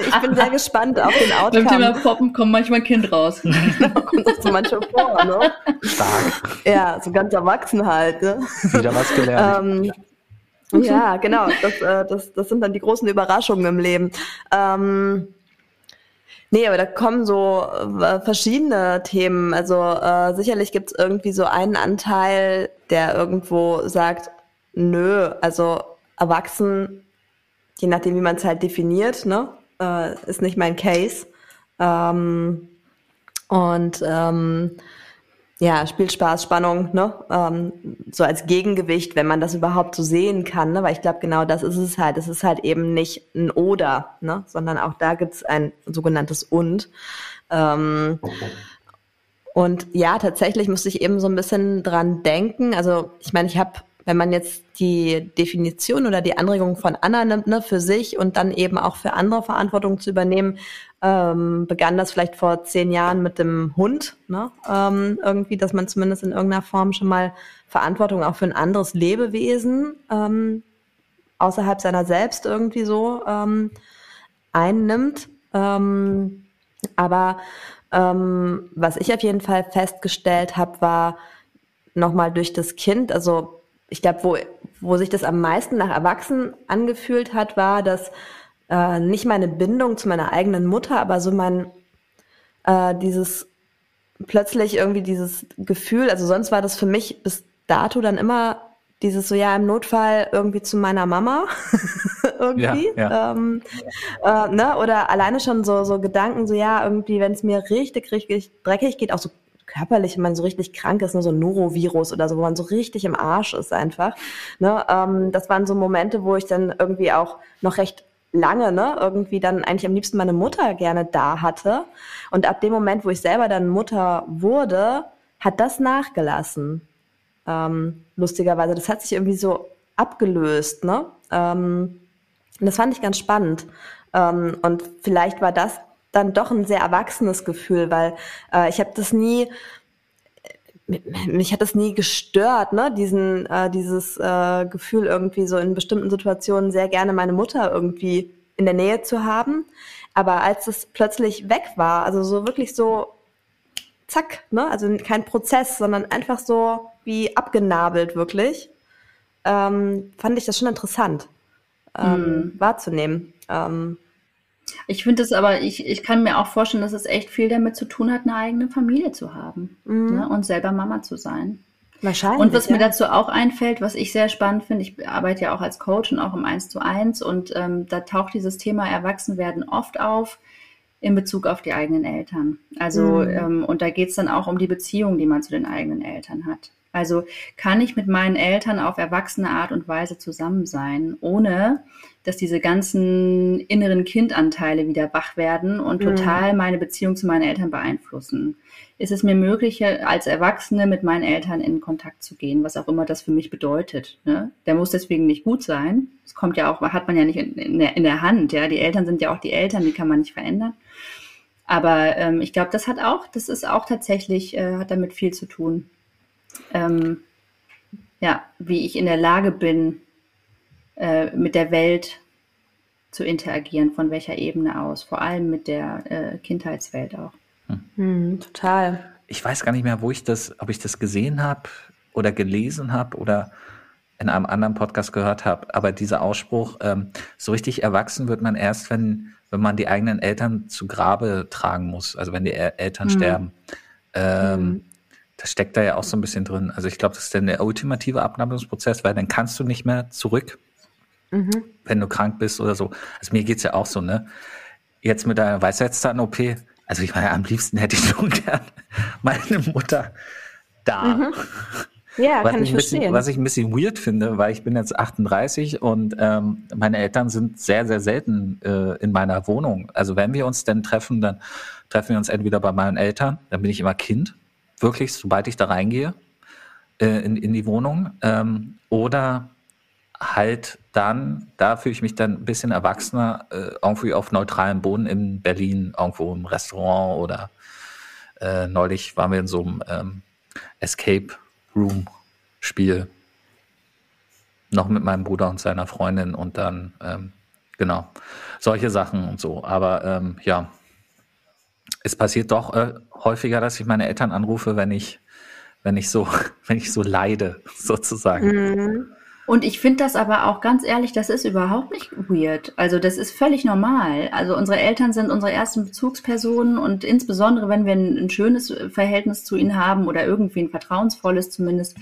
ich bin sehr gespannt auf den Outcome. Beim Thema Poppen kommt manchmal ein Kind raus. kommt das so manchmal vor, ne? Stark. Ja, so ganz erwachsen halt, ne? Wieder was gelernt. Ähm, ja, genau. Das, äh, das, das sind dann die großen Überraschungen im Leben. Ähm, Nee, aber da kommen so äh, verschiedene Themen. Also äh, sicherlich gibt es irgendwie so einen Anteil, der irgendwo sagt, nö, also erwachsen, je nachdem, wie man es halt definiert, ne, äh, ist nicht mein Case. Ähm, und ähm, Ja, Spielspaß, Spannung, ne? Ähm, so als Gegengewicht, wenn man das überhaupt so sehen kann, ne? Weil ich glaube, genau das ist es halt. Es ist halt eben nicht ein Oder, ne? Sondern auch da gibt's ein sogenanntes Und. Ähm, und ja, tatsächlich musste ich eben so ein bisschen dran denken. Also ich meine, ich habe, wenn man jetzt die Definition oder die Anregung von Anna nimmt, ne, für sich und dann eben auch für andere Verantwortung zu übernehmen, ähm, begann das vielleicht vor zehn Jahren mit dem Hund, ne? ähm, irgendwie, dass man zumindest in irgendeiner Form schon mal Verantwortung auch für ein anderes Lebewesen ähm, außerhalb seiner selbst irgendwie so ähm, einnimmt. Ähm, aber ähm, was ich auf jeden Fall festgestellt habe, war nochmal durch das Kind, also ich glaube, wo, wo sich das am meisten nach Erwachsenen angefühlt hat, war, dass äh, nicht meine Bindung zu meiner eigenen Mutter, aber so mein äh, dieses plötzlich irgendwie dieses Gefühl, also sonst war das für mich bis dato dann immer dieses so ja im Notfall irgendwie zu meiner Mama irgendwie ja, ja. Ähm, äh, ne oder alleine schon so so Gedanken so ja irgendwie wenn es mir richtig richtig dreckig geht auch so körperlich, wenn man so richtig krank ist, nur so ein Norovirus oder so, wo man so richtig im Arsch ist einfach. Ne? Ähm, das waren so Momente, wo ich dann irgendwie auch noch recht lange, ne, irgendwie dann eigentlich am liebsten meine Mutter gerne da hatte. Und ab dem Moment, wo ich selber dann Mutter wurde, hat das nachgelassen. Ähm, lustigerweise, das hat sich irgendwie so abgelöst, ne? Ähm, und das fand ich ganz spannend. Ähm, und vielleicht war das dann doch ein sehr erwachsenes Gefühl, weil äh, ich habe das nie, mich hat das nie gestört, ne? Diesen, äh, dieses äh, Gefühl irgendwie so in bestimmten Situationen sehr gerne meine Mutter irgendwie in der Nähe zu haben. Aber als es plötzlich weg war, also so wirklich so zack, ne? Also kein Prozess, sondern einfach so wie abgenabelt wirklich, ähm, fand ich das schon interessant ähm, mhm. wahrzunehmen. Ähm, ich finde es aber, ich, ich kann mir auch vorstellen, dass es echt viel damit zu tun hat, eine eigene Familie zu haben mhm. ne? und selber Mama zu sein. Wahrscheinlich. Und was ja. mir dazu auch einfällt, was ich sehr spannend finde, ich arbeite ja auch als Coach und auch im 1 zu 1 und ähm, da taucht dieses Thema Erwachsenwerden oft auf in Bezug auf die eigenen Eltern. Also, mhm. ähm, und da geht es dann auch um die Beziehung, die man zu den eigenen Eltern hat. Also kann ich mit meinen Eltern auf erwachsene Art und Weise zusammen sein, ohne dass diese ganzen inneren Kindanteile wieder wach werden und mhm. total meine Beziehung zu meinen Eltern beeinflussen. Ist es mir möglich, als Erwachsene mit meinen Eltern in Kontakt zu gehen, was auch immer das für mich bedeutet. Ne? Der muss deswegen nicht gut sein. Das kommt ja auch, hat man ja nicht in, der, in der Hand. Ja, die Eltern sind ja auch die Eltern, die kann man nicht verändern. Aber ähm, ich glaube, das hat auch, das ist auch tatsächlich, äh, hat damit viel zu tun ähm, ja, wie ich in der Lage bin, äh, mit der Welt zu interagieren, von welcher Ebene aus, vor allem mit der äh, Kindheitswelt auch. Hm. Hm, total. Ich weiß gar nicht mehr, wo ich das, ob ich das gesehen habe oder gelesen habe oder in einem anderen Podcast gehört habe, aber dieser Ausspruch, ähm, so richtig erwachsen wird man erst, wenn, wenn man die eigenen Eltern zu Grabe tragen muss, also wenn die Eltern hm. sterben. Ähm, hm das steckt da ja auch so ein bisschen drin. Also ich glaube, das ist dann der ultimative Abnabelungsprozess, weil dann kannst du nicht mehr zurück, mhm. wenn du krank bist oder so. Also mir geht's ja auch so, ne? Jetzt mit der Weisheitszahn-OP, also ich meine, am liebsten hätte ich schon gern meine Mutter da. Mhm. Ja, was kann ich, ich bisschen, verstehen. Was ich ein bisschen weird finde, weil ich bin jetzt 38 und ähm, meine Eltern sind sehr, sehr selten äh, in meiner Wohnung. Also wenn wir uns denn treffen, dann treffen wir uns entweder bei meinen Eltern, dann bin ich immer Kind wirklich, sobald ich da reingehe äh, in, in die Wohnung. Ähm, oder halt dann, da fühle ich mich dann ein bisschen erwachsener, äh, irgendwie auf neutralem Boden in Berlin, irgendwo im Restaurant oder äh, neulich waren wir in so einem ähm, Escape Room Spiel. Noch mit meinem Bruder und seiner Freundin und dann, ähm, genau, solche Sachen und so. Aber ähm, ja, es passiert doch äh, häufiger, dass ich meine Eltern anrufe, wenn ich, wenn ich so, wenn ich so leide, sozusagen. Mhm. Und ich finde das aber auch ganz ehrlich, das ist überhaupt nicht weird. Also das ist völlig normal. Also unsere Eltern sind unsere ersten Bezugspersonen und insbesondere, wenn wir ein, ein schönes Verhältnis zu ihnen haben oder irgendwie ein vertrauensvolles zumindest,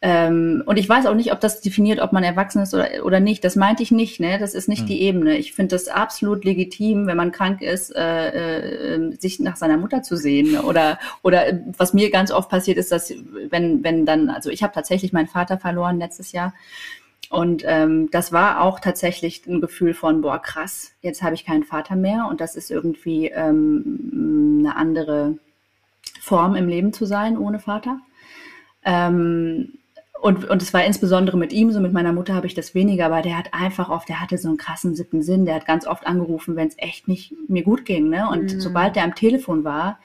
Ähm, und ich weiß auch nicht, ob das definiert, ob man erwachsen ist oder, oder nicht. Das meinte ich nicht, ne? Das ist nicht Hm. die Ebene. Ich finde das absolut legitim, wenn man krank ist, äh, äh, sich nach seiner Mutter zu sehen. Oder, oder äh, was mir ganz oft passiert ist, dass wenn, wenn dann, also ich habe tatsächlich meinen Vater verloren letztes Jahr. Und ähm, das war auch tatsächlich ein Gefühl von, boah, krass, jetzt habe ich keinen Vater mehr und das ist irgendwie ähm, eine andere Form im Leben zu sein ohne Vater. Ähm, und, und es war insbesondere mit ihm, so mit meiner Mutter habe ich das weniger, aber der hat einfach oft, der hatte so einen krassen siebten Sinn, der hat ganz oft angerufen, wenn es echt nicht mir gut ging. Ne? Und Mhm. sobald der am Telefon war,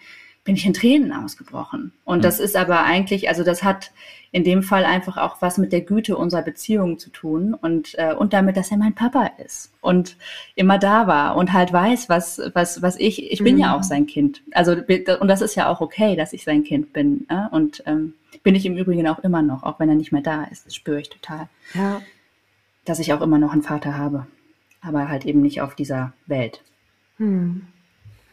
bin ich in Tränen ausgebrochen. Und Mhm. das ist aber eigentlich, also das hat in dem Fall einfach auch was mit der Güte unserer Beziehung zu tun und, äh, und damit, dass er mein Papa ist und immer da war und halt weiß, was, was, was ich, ich bin ja Mhm. auch sein Kind. Also, und das ist ja auch okay, dass ich sein Kind bin. Ne? Und ähm, bin ich im Übrigen auch immer noch, auch wenn er nicht mehr da ist. Das spüre ich total. Ja. Dass ich auch immer noch einen Vater habe. Aber halt eben nicht auf dieser Welt. Hm.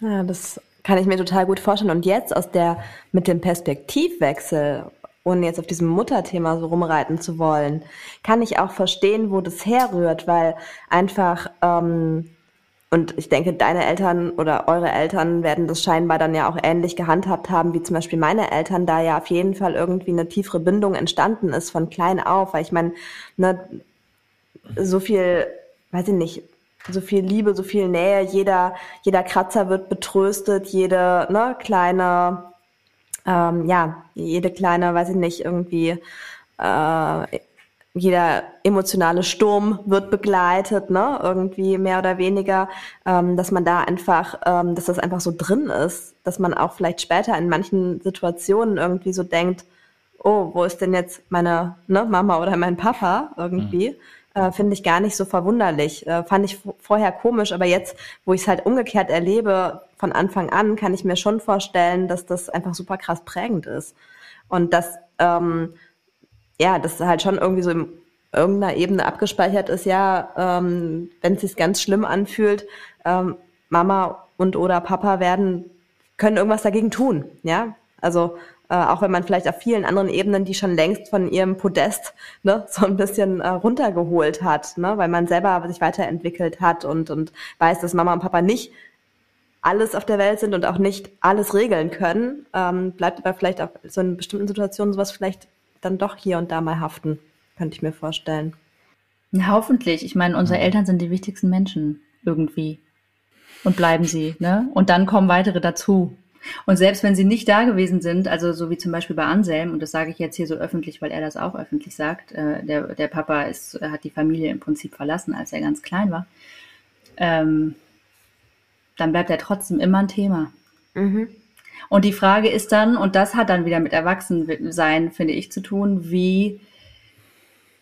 Ja, das kann ich mir total gut vorstellen. Und jetzt aus der, mit dem Perspektivwechsel, ohne jetzt auf diesem Mutterthema so rumreiten zu wollen, kann ich auch verstehen, wo das herrührt, weil einfach, ähm, und ich denke, deine Eltern oder eure Eltern werden das scheinbar dann ja auch ähnlich gehandhabt haben, wie zum Beispiel meine Eltern, da ja auf jeden Fall irgendwie eine tiefere Bindung entstanden ist von klein auf, weil ich meine, ne, so viel, weiß ich nicht, so viel Liebe, so viel Nähe, jeder, jeder Kratzer wird betröstet, jede ne, kleine, ähm, ja, jede kleine, weiß ich nicht, irgendwie, äh, jeder emotionale Sturm wird begleitet, ne, irgendwie mehr oder weniger, ähm, dass man da einfach, ähm, dass das einfach so drin ist, dass man auch vielleicht später in manchen Situationen irgendwie so denkt, oh, wo ist denn jetzt meine ne, Mama oder mein Papa irgendwie? Äh, Finde ich gar nicht so verwunderlich. Äh, fand ich vorher komisch, aber jetzt, wo ich es halt umgekehrt erlebe, von Anfang an, kann ich mir schon vorstellen, dass das einfach super krass prägend ist. Und dass, ähm, ja, das halt schon irgendwie so in irgendeiner Ebene abgespeichert ist, ja, ähm, wenn es sich ganz schlimm anfühlt, ähm, Mama und oder Papa werden, können irgendwas dagegen tun, ja. Also äh, auch wenn man vielleicht auf vielen anderen Ebenen die schon längst von ihrem Podest ne, so ein bisschen äh, runtergeholt hat, ne, weil man selber sich weiterentwickelt hat und, und weiß, dass Mama und Papa nicht alles auf der Welt sind und auch nicht alles regeln können, ähm, bleibt aber vielleicht auch so in bestimmten Situationen sowas vielleicht dann doch hier und da mal haften, könnte ich mir vorstellen. Ja, hoffentlich. Ich meine, unsere. Eltern sind die wichtigsten Menschen irgendwie. Und bleiben sie, ne? Und dann kommen weitere dazu. Und selbst wenn sie nicht da gewesen sind, also so wie zum Beispiel bei Anselm, und das sage ich jetzt hier so öffentlich, weil er das auch öffentlich sagt, äh, der, der Papa ist, hat die Familie im Prinzip verlassen, als er ganz klein war, ähm, dann bleibt er trotzdem immer ein Thema. Mhm. Und die Frage ist dann, und das hat dann wieder mit Erwachsensein, finde ich, zu tun, wie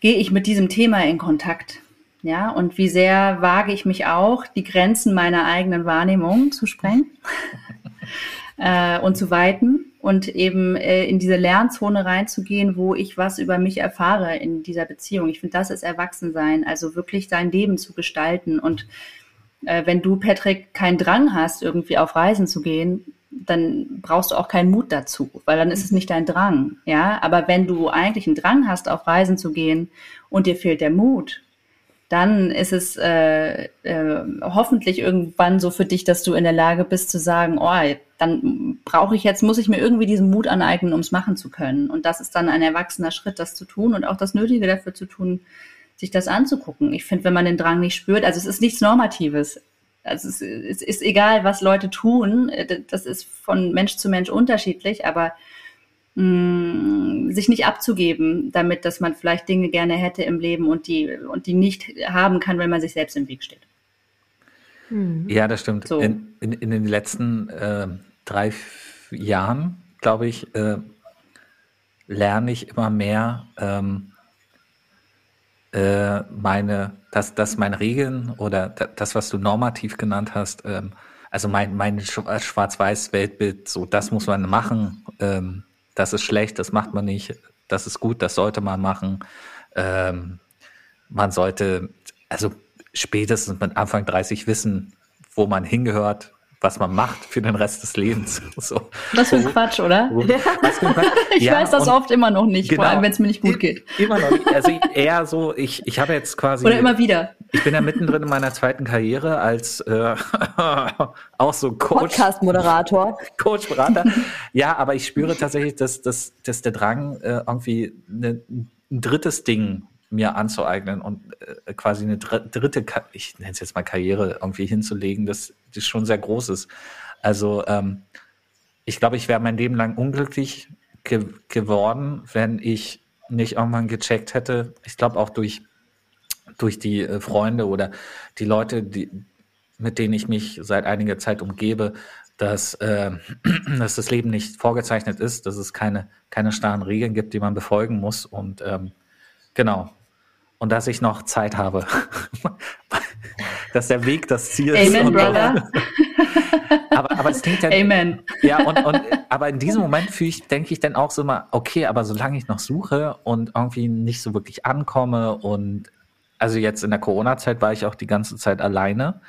gehe ich mit diesem Thema in Kontakt? Ja, und wie sehr wage ich mich auch, die Grenzen meiner eigenen Wahrnehmung zu sprengen äh, und zu weiten und eben äh, in diese Lernzone reinzugehen, wo ich was über mich erfahre in dieser Beziehung. Ich finde, das ist Erwachsensein, also wirklich sein Leben zu gestalten. Und äh, wenn du, Patrick, keinen Drang hast, irgendwie auf Reisen zu gehen, dann brauchst du auch keinen Mut dazu, weil dann ist es nicht dein Drang, ja. Aber wenn du eigentlich einen Drang hast, auf Reisen zu gehen und dir fehlt der Mut, dann ist es äh, äh, hoffentlich irgendwann so für dich, dass du in der Lage bist zu sagen, oh, dann brauche ich jetzt, muss ich mir irgendwie diesen Mut aneignen, um es machen zu können. Und das ist dann ein erwachsener Schritt, das zu tun und auch das Nötige dafür zu tun, sich das anzugucken. Ich finde, wenn man den Drang nicht spürt, also es ist nichts Normatives. Also es, es ist egal, was Leute tun. Das ist von Mensch zu Mensch unterschiedlich, aber mh, sich nicht abzugeben, damit, dass man vielleicht Dinge gerne hätte im Leben und die, und die nicht haben kann, wenn man sich selbst im Weg steht. Mhm. Ja, das stimmt. So. In, in, in den letzten äh, drei Jahren, glaube ich, äh, lerne ich immer mehr ähm, äh, meine, dass, dass meine Regeln oder da- das, was du normativ genannt hast, ähm, also mein, mein Sch- Schwarz-Weiß-Weltbild, so das muss man machen, ähm, das ist schlecht, das macht man nicht, das ist gut, das sollte man machen. Ähm, man sollte, also spätestens mit Anfang 30 wissen, wo man hingehört, was man macht für den Rest des Lebens. So. Was für ein Quatsch, oder? Ein Quatsch. Ich Ja, weiß das oft immer noch nicht, genau. vor allem wenn es mir nicht gut geht. Immer noch. nicht. Also eher so, ich, ich habe jetzt quasi. Oder immer wieder. Ich bin ja mittendrin in meiner zweiten Karriere als äh, auch so Coach, Podcast-Moderator. Coach, Berater. ja, aber ich spüre tatsächlich, dass, dass, dass der Drang, äh, irgendwie eine, ein drittes Ding mir anzueignen und äh, quasi eine dr dritte, ich nenne es jetzt mal Karriere, irgendwie hinzulegen, das, das schon sehr groß ist. Also ähm, ich glaube, ich wäre mein Leben lang unglücklich ge geworden, wenn ich nicht irgendwann gecheckt hätte. Ich glaube auch durch, durch die äh, Freunde oder die Leute, die, mit denen ich mich seit einiger Zeit umgebe, dass, äh, dass das Leben nicht vorgezeichnet ist, dass es keine, keine starren Regeln gibt, die man befolgen muss. Und ähm, genau. Und dass ich noch Zeit habe. dass der Weg das Ziel ist. Amen, Brother. Aber, aber es klingt ja, Amen. ja, und, und aber in diesem Moment fühle ich, denke ich dann auch so mal, okay, aber solange ich noch suche und irgendwie nicht so wirklich ankomme und also jetzt in der Corona-Zeit war ich auch die ganze Zeit alleine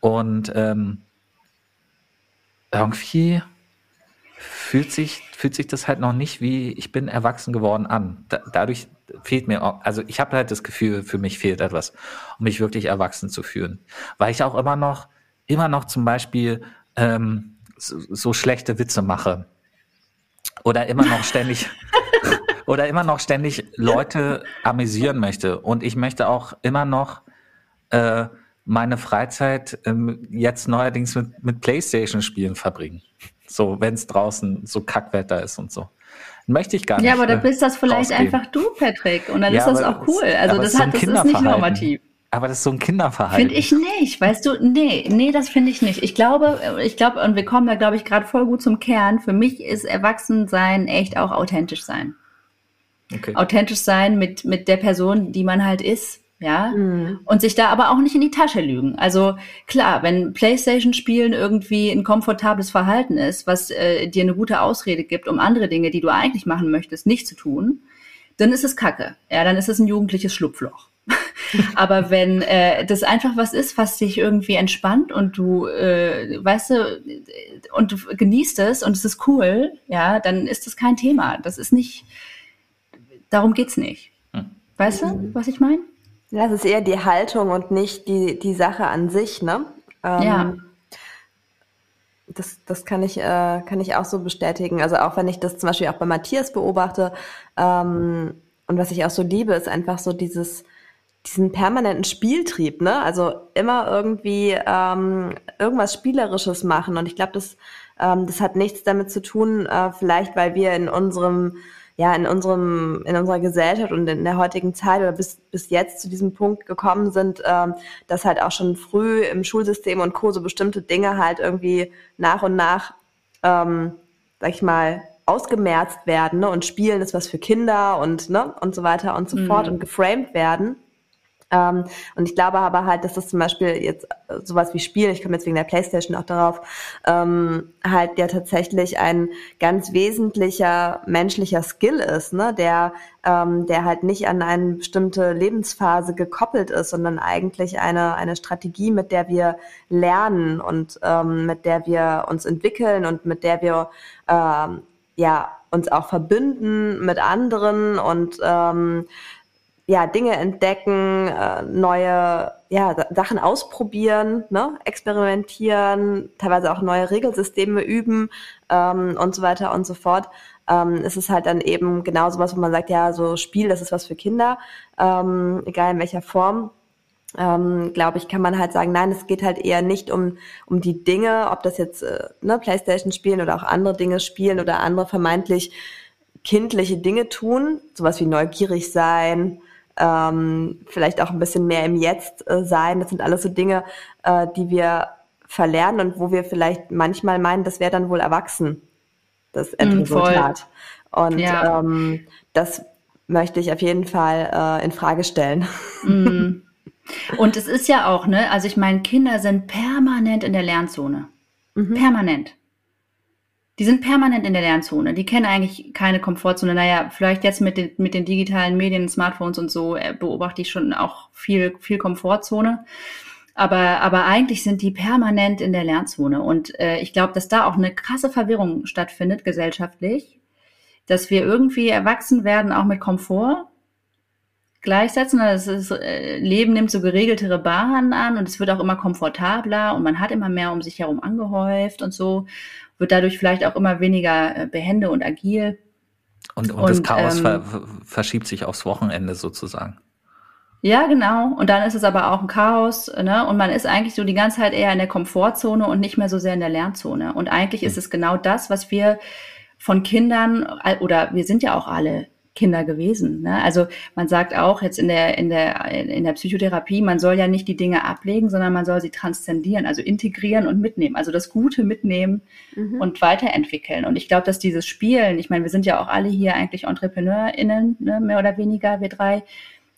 und ähm, irgendwie fühlt sich, fühlt sich das halt noch nicht wie ich bin erwachsen geworden an. Da, dadurch fehlt mir, auch, also ich habe halt das Gefühl, für mich fehlt etwas, um mich wirklich erwachsen zu fühlen. Weil ich auch immer noch, immer noch zum Beispiel ähm, so, so schlechte Witze mache. Oder immer noch ständig, oder immer noch ständig Leute amüsieren möchte. Und ich möchte auch immer noch äh, meine Freizeit ähm, jetzt neuerdings mit, mit Playstation-Spielen verbringen. So, wenn es draußen so Kackwetter ist und so. Möchte ich gar nicht. Ja, aber äh, dann bist das vielleicht rausgehen. einfach du, Patrick. Und dann Ja, ist das auch cool. Also das, hat, so ein das ist nicht normativ. Aber das ist so ein Kinderverhalten. Finde ich nicht, weißt du? Nee, nee, das finde ich nicht. Ich glaube, ich glaube, und wir kommen da, glaube ich, gerade voll gut zum Kern. Für mich ist Erwachsensein echt auch authentisch sein. Okay. Authentisch sein mit, mit der Person, die man halt ist. Ja, Mhm. und sich da aber auch nicht in die Tasche lügen. Also klar, wenn Playstation-Spielen irgendwie ein komfortables Verhalten ist, was äh, dir eine gute Ausrede gibt, um andere Dinge, die du eigentlich machen möchtest, nicht zu tun, dann ist es Kacke. Ja, dann ist es ein jugendliches Schlupfloch. Aber wenn äh, das einfach was ist, was dich irgendwie entspannt und du, äh, weißt du, und du genießt es und es ist cool, ja, dann ist das kein Thema. Das ist nicht, darum geht's nicht. Hm. Weißt du, was ich meine? Ja, es ist eher die Haltung und nicht die, die Sache an sich, ne? Ähm, Ja. Das, das kann ich, äh, kann ich auch so bestätigen. Also auch wenn ich das zum Beispiel auch bei Matthias beobachte, ähm, und was ich auch so liebe, ist einfach so dieses, diesen permanenten Spieltrieb, ne? Also immer irgendwie ähm, irgendwas Spielerisches machen. Und ich glaube, das, ähm, das hat nichts damit zu tun, äh, vielleicht weil wir in unserem, ja, in unserem, in unserer Gesellschaft und in der heutigen Zeit oder bis, bis jetzt zu diesem Punkt gekommen sind, ähm, dass halt auch schon früh im Schulsystem und Co. so bestimmte Dinge halt irgendwie nach und nach, ähm, sag ich mal, ausgemerzt werden, ne? Und Spielen ist was für Kinder und, ne? Und so weiter und so fort und geframed werden. Ähm, und ich glaube aber halt, dass das zum Beispiel jetzt äh, sowas wie Spielen, ich komme jetzt wegen der Playstation auch darauf, ähm, halt ja tatsächlich ein ganz wesentlicher menschlicher Skill ist, ne? der, ähm, der halt nicht an eine bestimmte Lebensphase gekoppelt ist, sondern eigentlich eine, eine Strategie, mit der wir lernen und ähm, mit der wir uns entwickeln und mit der wir ähm, ja uns auch verbünden mit anderen und ähm, ja, Dinge entdecken, äh, neue ja, Sa- Sachen ausprobieren, ne? experimentieren, teilweise auch neue Regelsysteme üben ähm, und so weiter und so fort. Ähm, es ist halt dann eben genau sowas, wo man sagt, ja, so Spiel, das ist was für Kinder, ähm, egal in welcher Form. Ähm, glaube ich, kann man halt sagen, nein, es geht halt eher nicht um, um die Dinge, ob das jetzt äh, ne, Playstation spielen oder auch andere Dinge spielen oder andere vermeintlich kindliche Dinge tun, sowas wie neugierig sein, ähm, vielleicht auch ein bisschen mehr im Jetzt äh, sein. Das sind alles so Dinge, äh, die wir verlernen und wo wir vielleicht manchmal meinen, das wäre dann wohl erwachsen, das Endresultat. und Ja. ähm, das möchte ich auf jeden Fall äh, in Frage stellen. Mm. Und es ist ja auch, ne, also ich meine, Kinder sind permanent in der Lernzone. Permanent. Die sind permanent in der Lernzone. Die kennen eigentlich keine Komfortzone. Naja, vielleicht jetzt mit den, mit den digitalen Medien, Smartphones und so äh, beobachte ich schon auch viel, viel Komfortzone. Aber, aber eigentlich sind die permanent in der Lernzone. Und äh, ich glaube, dass da auch eine krasse Verwirrung stattfindet gesellschaftlich, dass wir irgendwie erwachsen werden, auch mit Komfort gleichsetzen. Das ist, äh, Leben nimmt so geregeltere Bahnen an und es wird auch immer komfortabler und man hat immer mehr um sich herum angehäuft und so, wird dadurch vielleicht auch immer weniger äh, behende und agil. Und, und, das Chaos ähm, ver verschiebt sich aufs Wochenende sozusagen. Ja, genau. Und dann ist es aber auch ein Chaos, ne? Und man ist eigentlich so die ganze Zeit eher in der Komfortzone und nicht mehr so sehr in der Lernzone. Und eigentlich ist es genau das, was wir von Kindern oder wir sind ja auch alle Kinder gewesen. Ne? Also man sagt auch jetzt in der, in, der, in der Psychotherapie, man soll ja nicht die Dinge ablegen, sondern man soll sie transzendieren, also integrieren und mitnehmen. Also das Gute mitnehmen mhm. und weiterentwickeln. Und ich glaube, dass dieses Spielen, ich meine, wir sind ja auch alle hier eigentlich EntrepreneurInnen, ne, mehr oder weniger, wir drei,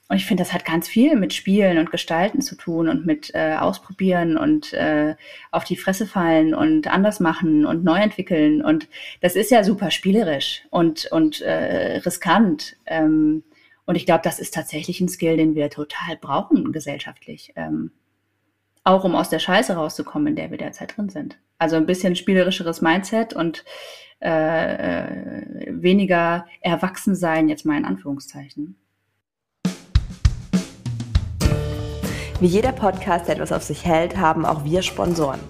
und ich finde, das hat ganz viel mit Spielen und Gestalten zu tun und mit äh, Ausprobieren und äh, auf die Fresse fallen und anders machen und neu entwickeln. Und das ist ja super spielerisch und, und äh, riskant. Ähm, und ich glaube, das ist tatsächlich ein Skill, den wir total brauchen gesellschaftlich. Ähm, auch um aus der Scheiße rauszukommen, in der wir derzeit drin sind. Also ein bisschen spielerischeres Mindset und äh, äh, weniger erwachsen sein, jetzt mal in Anführungszeichen. Wie jeder Podcast, der etwas auf sich hält, haben auch wir Sponsoren.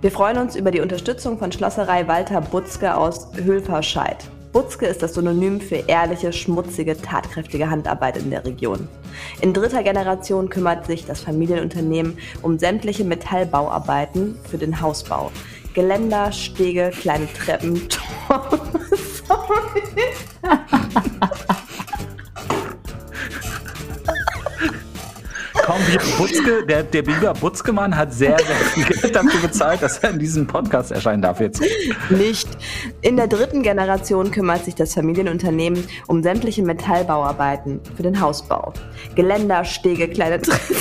Wir freuen uns über die Unterstützung von Schlosserei Walter Butzke aus Hülferscheid. Butzke ist das Synonym für ehrliche, schmutzige, tatkräftige Handarbeit in der Region. In dritter Generation kümmert sich das Familienunternehmen um sämtliche Metallbauarbeiten für den Hausbau. Geländer, Stege, kleine Treppen, Sorry. wie Butzke, der, der Biber Butzkemann hat sehr, sehr viel Geld dafür bezahlt, dass er in diesem Podcast erscheinen darf jetzt. Nicht. In der dritten Generation kümmert sich das Familienunternehmen um sämtliche Metallbauarbeiten für den Hausbau. Geländer, Stege, kleine Treppen.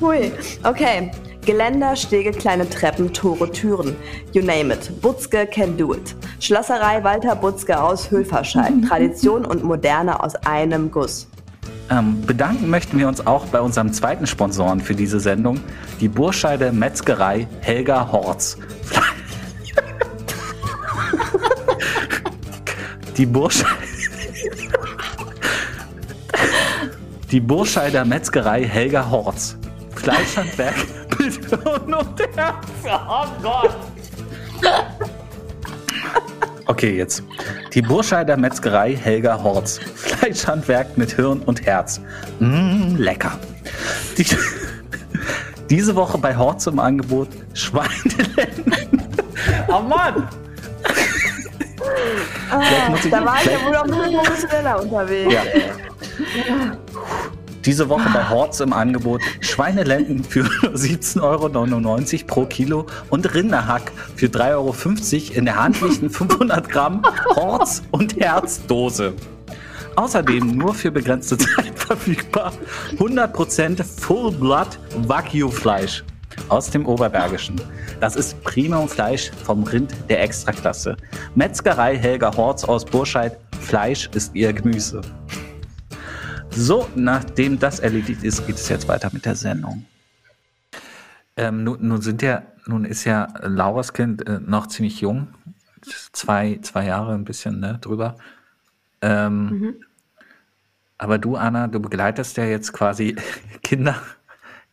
Hui, okay. Geländer, Stege, kleine Treppen, Tore, Türen. You name it. Butzke can do it. Schlosserei Walter Butzke aus Hülferscheid. Tradition und Moderne aus einem Guss. Ähm, bedanken möchten wir uns auch bei unserem zweiten Sponsoren für diese Sendung, die Burscheide Metzgerei Helga Horz. die Burscheide. Die Burscheider Metzgerei Helga Horz. Fleischhandwerk Hirn und Herz. Oh Gott. Okay, jetzt. Die Burscheider Metzgerei Helga Horz. Fleischhandwerk mit Hirn und Herz. Mmh, lecker. Die, diese Woche bei Horz im Angebot Schweinelenden. Oh Mann! Ah, da war ich ja wohl noch ein bisschen professioneller unterwegs. Ja. Diese Woche bei Horz im Angebot Schweinelenden für 17,99 Euro pro Kilo und Rinderhack für 3,50 Euro in der handlichen 500 Gramm Horz- und Herzdose. Außerdem nur für begrenzte Zeit verfügbar 100% Full Blood Wagyu Fleisch aus dem Oberbergischen. Das ist Premium-Fleisch vom Rind der Extraklasse. Metzgerei Helga Horz aus Burscheid. Fleisch ist ihr Gemüse. So, nachdem das erledigt ist, geht es jetzt weiter mit der Sendung. Ähm, nun, nun, sind ja, nun ist ja Lauras Kind äh, noch ziemlich jung, zwei, zwei Jahre ein bisschen ne, drüber. Ähm, mhm. Aber du, Anna, du begleitest ja jetzt quasi Kinder,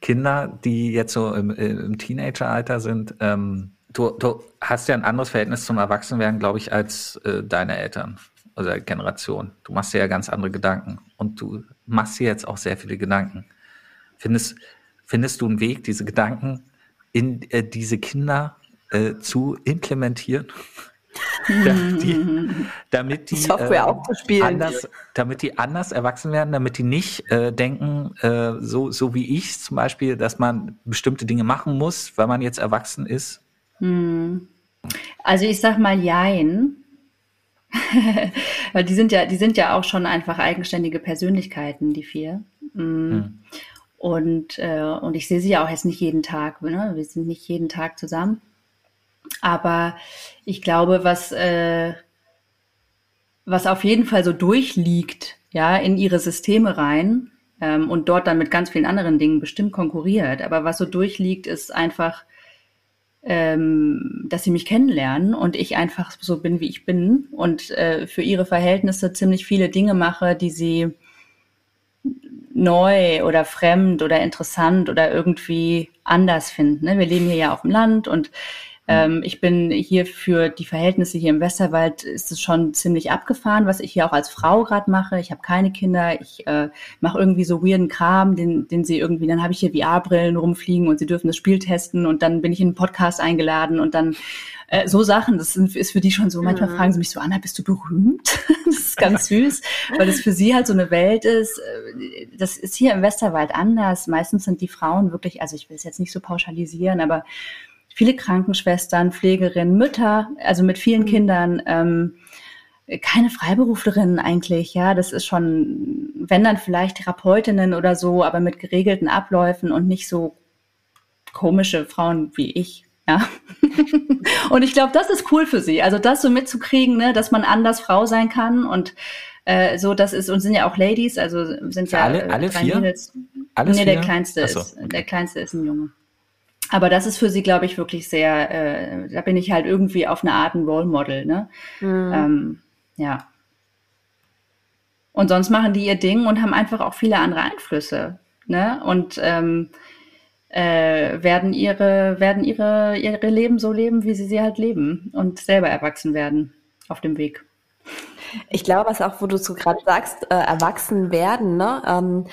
Kinder, die jetzt so im, im Teenageralter sind. Ähm, du, du, hast ja ein anderes Verhältnis zum Erwachsenwerden, glaube ich, als äh, deine Eltern oder Generation. Du machst dir ja ganz andere Gedanken und du machst dir jetzt auch sehr viele Gedanken. Findest, findest du einen Weg, diese Gedanken in äh, diese Kinder äh, zu implementieren? damit die, damit die Software äh, anders, damit die anders erwachsen werden, damit die nicht äh, denken, äh, so, so wie ich zum Beispiel, dass man bestimmte Dinge machen muss, weil man jetzt erwachsen ist? Hm. Also ich sag mal Jein. Weil die sind ja, die sind ja auch schon einfach eigenständige Persönlichkeiten, die vier. Mhm. Hm. Und, äh, und ich sehe sie ja auch jetzt nicht jeden Tag. Ne? Wir sind nicht jeden Tag zusammen. Aber ich glaube, was, äh, was auf jeden Fall so durchliegt, ja, in ihre Systeme rein, ähm, und dort dann mit ganz vielen anderen Dingen bestimmt konkurriert. Aber was so durchliegt, ist einfach, ähm, dass sie mich kennenlernen und ich einfach so bin, wie ich bin und äh, für ihre Verhältnisse ziemlich viele Dinge mache, die sie neu oder fremd oder interessant oder irgendwie anders finden. Ne? Wir leben hier ja auf dem Land und ähm, ich bin hier für die Verhältnisse hier im Westerwald ist es schon ziemlich abgefahren, was ich hier auch als Frau gerade mache. Ich habe keine Kinder, ich äh, mache irgendwie so weirden Kram, den, den sie irgendwie, dann habe ich hier VR-Brillen rumfliegen und sie dürfen das Spiel testen und dann bin ich in einen Podcast eingeladen und dann äh, so Sachen, das ist für die schon so, manchmal mhm. fragen sie mich so, Anna, bist du berühmt? das ist ganz süß, weil das für sie halt so eine Welt ist. Äh, das ist hier im Westerwald anders. Meistens sind die Frauen wirklich, also ich will es jetzt nicht so pauschalisieren, aber viele Krankenschwestern, Pflegerinnen, Mütter, also mit vielen mhm. Kindern, ähm, keine Freiberuflerinnen eigentlich, ja. Das ist schon, wenn dann vielleicht Therapeutinnen oder so, aber mit geregelten Abläufen und nicht so komische Frauen wie ich. Ja. und ich glaube, das ist cool für sie. Also das so mitzukriegen, ne, dass man anders Frau sein kann und äh, so, das ist, und sind ja auch Ladies, also sind ja alle, alle drei vier? Mädels. Alles nee, vier? der kleinste so, ist, okay. der kleinste ist ein Junge. Aber das ist für sie, glaube ich, wirklich sehr, äh, da bin ich halt irgendwie auf eine Art ein Role Model, ne? Mhm. Ähm, ja. Und sonst machen die ihr Ding und haben einfach auch viele andere Einflüsse, ne? Und ähm, äh, werden ihre, werden ihre, ihre Leben so leben, wie sie sie halt leben und selber erwachsen werden auf dem Weg. Ich glaube, was auch, wo du so gerade sagst, äh, erwachsen werden, ne? Ähm,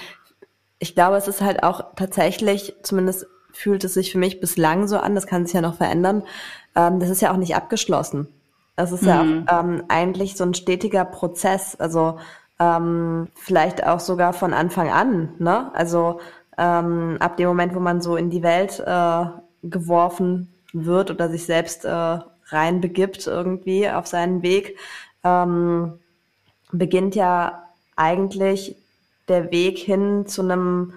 ich glaube, es ist halt auch tatsächlich, zumindest fühlt es sich für mich bislang so an, das kann sich ja noch verändern, ähm, das ist ja auch nicht abgeschlossen. Das ist ja Mhm. auch ähm, eigentlich so ein stetiger Prozess, also ähm, vielleicht auch sogar von Anfang an, ne? Also ähm, ab dem Moment, wo man so in die Welt äh, geworfen wird oder sich selbst äh, reinbegibt irgendwie auf seinen Weg, ähm, beginnt ja eigentlich der Weg hin zu einem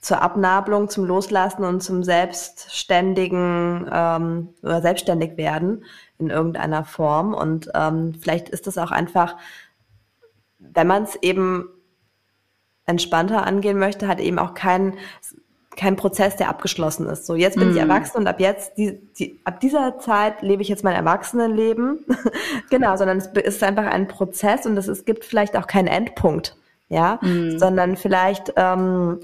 zur Abnabelung, zum Loslassen und zum selbstständigen ähm, oder selbstständig werden in irgendeiner Form. Und ähm, vielleicht ist das auch einfach, wenn man es eben entspannter angehen möchte, hat eben auch kein kein Prozess, der abgeschlossen ist. So, jetzt bin ich Mhm. erwachsen und ab jetzt, die, die, ab dieser Zeit lebe ich jetzt mein Erwachsenenleben. genau, sondern es ist einfach ein Prozess und es, es gibt vielleicht auch keinen Endpunkt, ja, Mhm. sondern vielleicht ähm,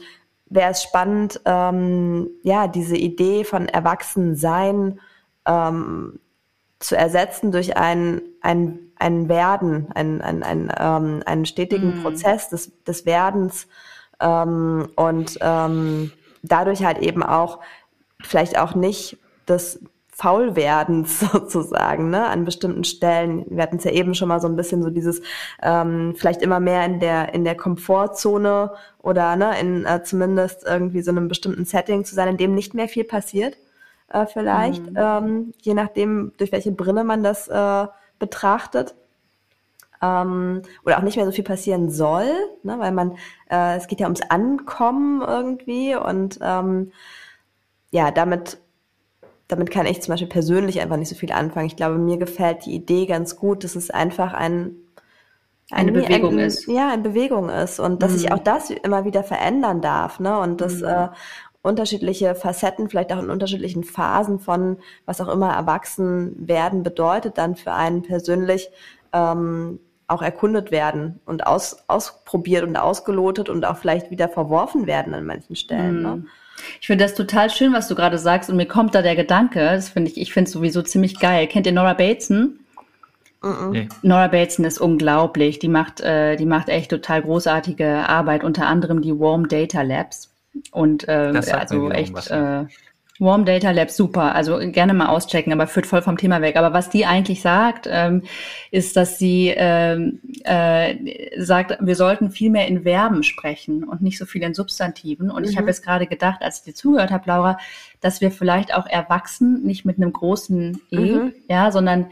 wäre es spannend, ähm, ja, diese Idee von Erwachsensein ähm, zu ersetzen durch ein, ein, ein Werden, ein, ein, ein, ähm, einen stetigen Mhm. Prozess des, des Werdens ähm, und ähm, dadurch halt eben auch vielleicht auch nicht des Faulwerdens sozusagen, ne, an bestimmten Stellen. Wir hatten es ja eben schon mal so ein bisschen so dieses, ähm, vielleicht immer mehr in der, in der Komfortzone oder ne, in äh, zumindest irgendwie so einem bestimmten Setting zu sein, in dem nicht mehr viel passiert, äh, vielleicht, ähm, je nachdem, durch welche Brille man das äh, betrachtet ähm, oder auch nicht mehr so viel passieren soll, ne, weil man, äh, es geht ja ums Ankommen irgendwie und ähm, ja, damit, damit kann ich zum Beispiel persönlich einfach nicht so viel anfangen. Ich glaube, mir gefällt die Idee ganz gut, dass es einfach ein Eine ein- Bewegung ein, ist. Ja, in Bewegung ist und dass sich Mhm. auch das immer wieder verändern darf, ne? Und dass Mhm. äh, unterschiedliche Facetten, vielleicht auch in unterschiedlichen Phasen von was auch immer erwachsen werden bedeutet, dann für einen persönlich ähm, auch erkundet werden und aus, ausprobiert und ausgelotet und auch vielleicht wieder verworfen werden an manchen Stellen. Ne? Ich finde das total schön, was du gerade sagst, und mir kommt da der Gedanke, das finde ich, ich finde es sowieso ziemlich geil. Kennt ihr Nora Bateson? Nee. Nora Bateson ist unglaublich. Die macht, äh, die macht echt total großartige Arbeit, unter anderem die Warm Data Labs. Und äh, Das sagt mir also echt was, äh, Warm Data Labs, super. Also gerne mal auschecken, aber führt voll vom Thema weg. Aber was die eigentlich sagt, ähm, ist, dass sie ähm, äh, sagt, wir sollten viel mehr in Verben sprechen und nicht so viel in Substantiven. Und ich Mhm. habe jetzt gerade gedacht, als ich dir zugehört habe, Laura, dass wir vielleicht auch erwachsen, nicht mit einem großen E, Mhm. ja, sondern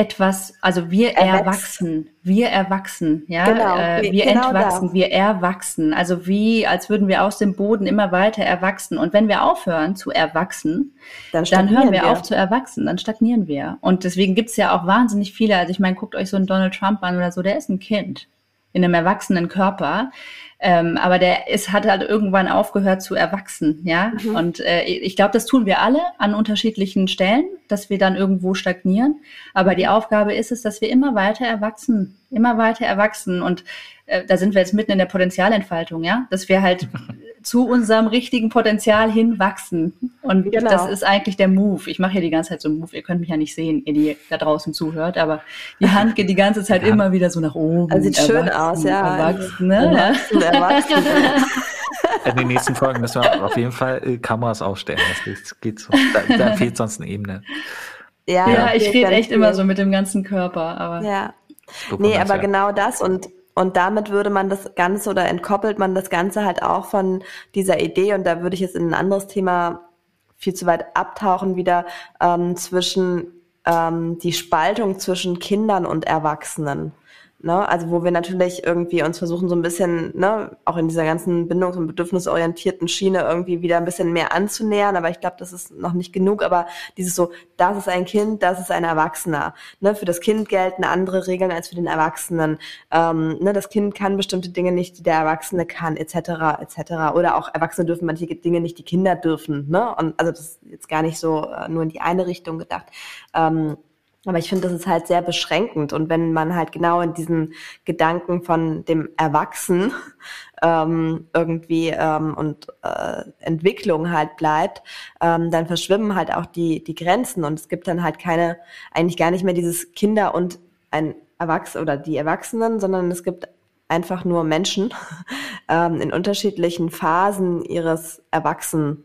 etwas, also wir Erwachsen. wir erwachsen, ja, Genau, äh, wir genau entwachsen, da. wir erwachsen, also wie, als würden wir aus dem Boden immer weiter erwachsen. Und wenn wir aufhören zu erwachsen, Dann, dann hören stagnieren wir auf zu erwachsen, dann stagnieren wir. Und deswegen gibt's ja auch wahnsinnig viele, also ich meine, guckt euch so einen Donald Trump an oder so, der ist ein Kind. in einem erwachsenen Körper. Ähm, aber der ist, hat halt irgendwann aufgehört zu erwachsen, ja. Mhm. Und äh, ich glaube, das tun wir alle an unterschiedlichen Stellen, dass wir dann irgendwo stagnieren. Aber die Aufgabe ist es, dass wir immer weiter erwachsen, immer weiter erwachsen. Und äh, da sind wir jetzt mitten in der Potenzialentfaltung, ja, dass wir halt zu unserem richtigen Potenzial hinwachsen. Und genau. das ist eigentlich der Move. Ich mache hier die ganze Zeit so einen Move. Ihr könnt mich ja nicht sehen, ihr die da draußen zuhört, aber die Hand geht die ganze Zeit ja. immer wieder so nach oben. Also sieht schön aus, ja. Erwachsen, ne? erwachsen, erwachsen. In den nächsten Folgen müssen wir auf jeden Fall äh, Kameras aufstellen. Das geht so. Da, da fehlt sonst eine Ebene. Ja, ja ich rede echt viel. immer so mit dem ganzen Körper. Aber ja. Nee, aber ja. genau das und und damit würde man das Ganze oder entkoppelt man das Ganze halt auch von dieser Idee, und da würde ich jetzt in ein anderes Thema viel zu weit abtauchen, wieder ähm, zwischen ähm, die Spaltung zwischen Kindern und Erwachsenen. Ne? Also wo wir natürlich irgendwie uns versuchen, so ein bisschen, ne, auch in dieser ganzen bindungs- und bedürfnisorientierten Schiene irgendwie wieder ein bisschen mehr anzunähern. Aber ich glaube, das ist noch nicht genug. Aber dieses so, das ist ein Kind, das ist ein Erwachsener. Ne? Für das Kind gelten andere Regeln als für den Erwachsenen. Ähm, ne? Das Kind kann bestimmte Dinge nicht, die der Erwachsene kann, etc. etc. Oder auch Erwachsene dürfen manche Dinge nicht, die Kinder dürfen. Ne? Und also das ist jetzt gar nicht so äh, nur in die eine Richtung gedacht. Ähm, aber ich finde, das ist halt sehr beschränkend. Und wenn man halt genau in diesen Gedanken von dem Erwachsen ähm, irgendwie ähm, und äh, Entwicklung halt bleibt, ähm, dann verschwimmen halt auch die, die Grenzen. Und es gibt dann halt keine, eigentlich gar nicht mehr dieses Kinder und ein Erwachsener oder die Erwachsenen, sondern es gibt einfach nur Menschen ähm, in unterschiedlichen Phasen ihres Erwachsen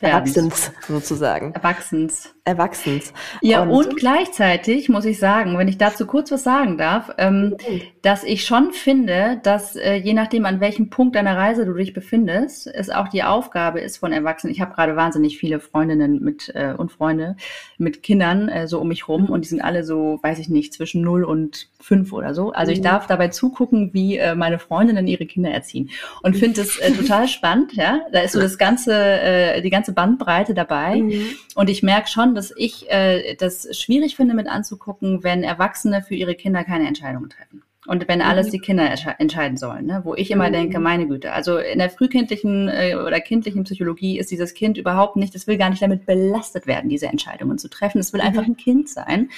Erwachsens sozusagen. Erwachsens. Erwachsens. Ja, und, und, gleichzeitig muss ich sagen, wenn ich dazu kurz was sagen darf, ähm, mhm. dass ich schon finde, dass äh, je nachdem, an welchem Punkt deiner Reise du dich befindest, es auch die Aufgabe ist von Erwachsenen. Ich habe gerade wahnsinnig viele Freundinnen mit äh, und Freunde mit Kindern äh, so um mich rum und die sind alle so, weiß ich nicht, zwischen null und fünf oder so. Also mhm. ich darf dabei zugucken, wie äh, meine Freundinnen ihre Kinder erziehen und finde es äh, total spannend. Ja, da ist so das ganze, äh, die ganze Bandbreite dabei mhm. und ich merke schon, dass ich äh, das schwierig finde mit anzugucken, wenn Erwachsene für ihre Kinder keine Entscheidungen treffen. Und wenn alles mhm. die Kinder entscheiden sollen, ne? wo ich immer mhm. denke, meine Güte, also in der frühkindlichen äh, oder kindlichen Psychologie ist dieses Kind überhaupt nicht, es will gar nicht damit belastet werden, diese Entscheidungen zu treffen. Es will mhm. einfach ein Kind sein.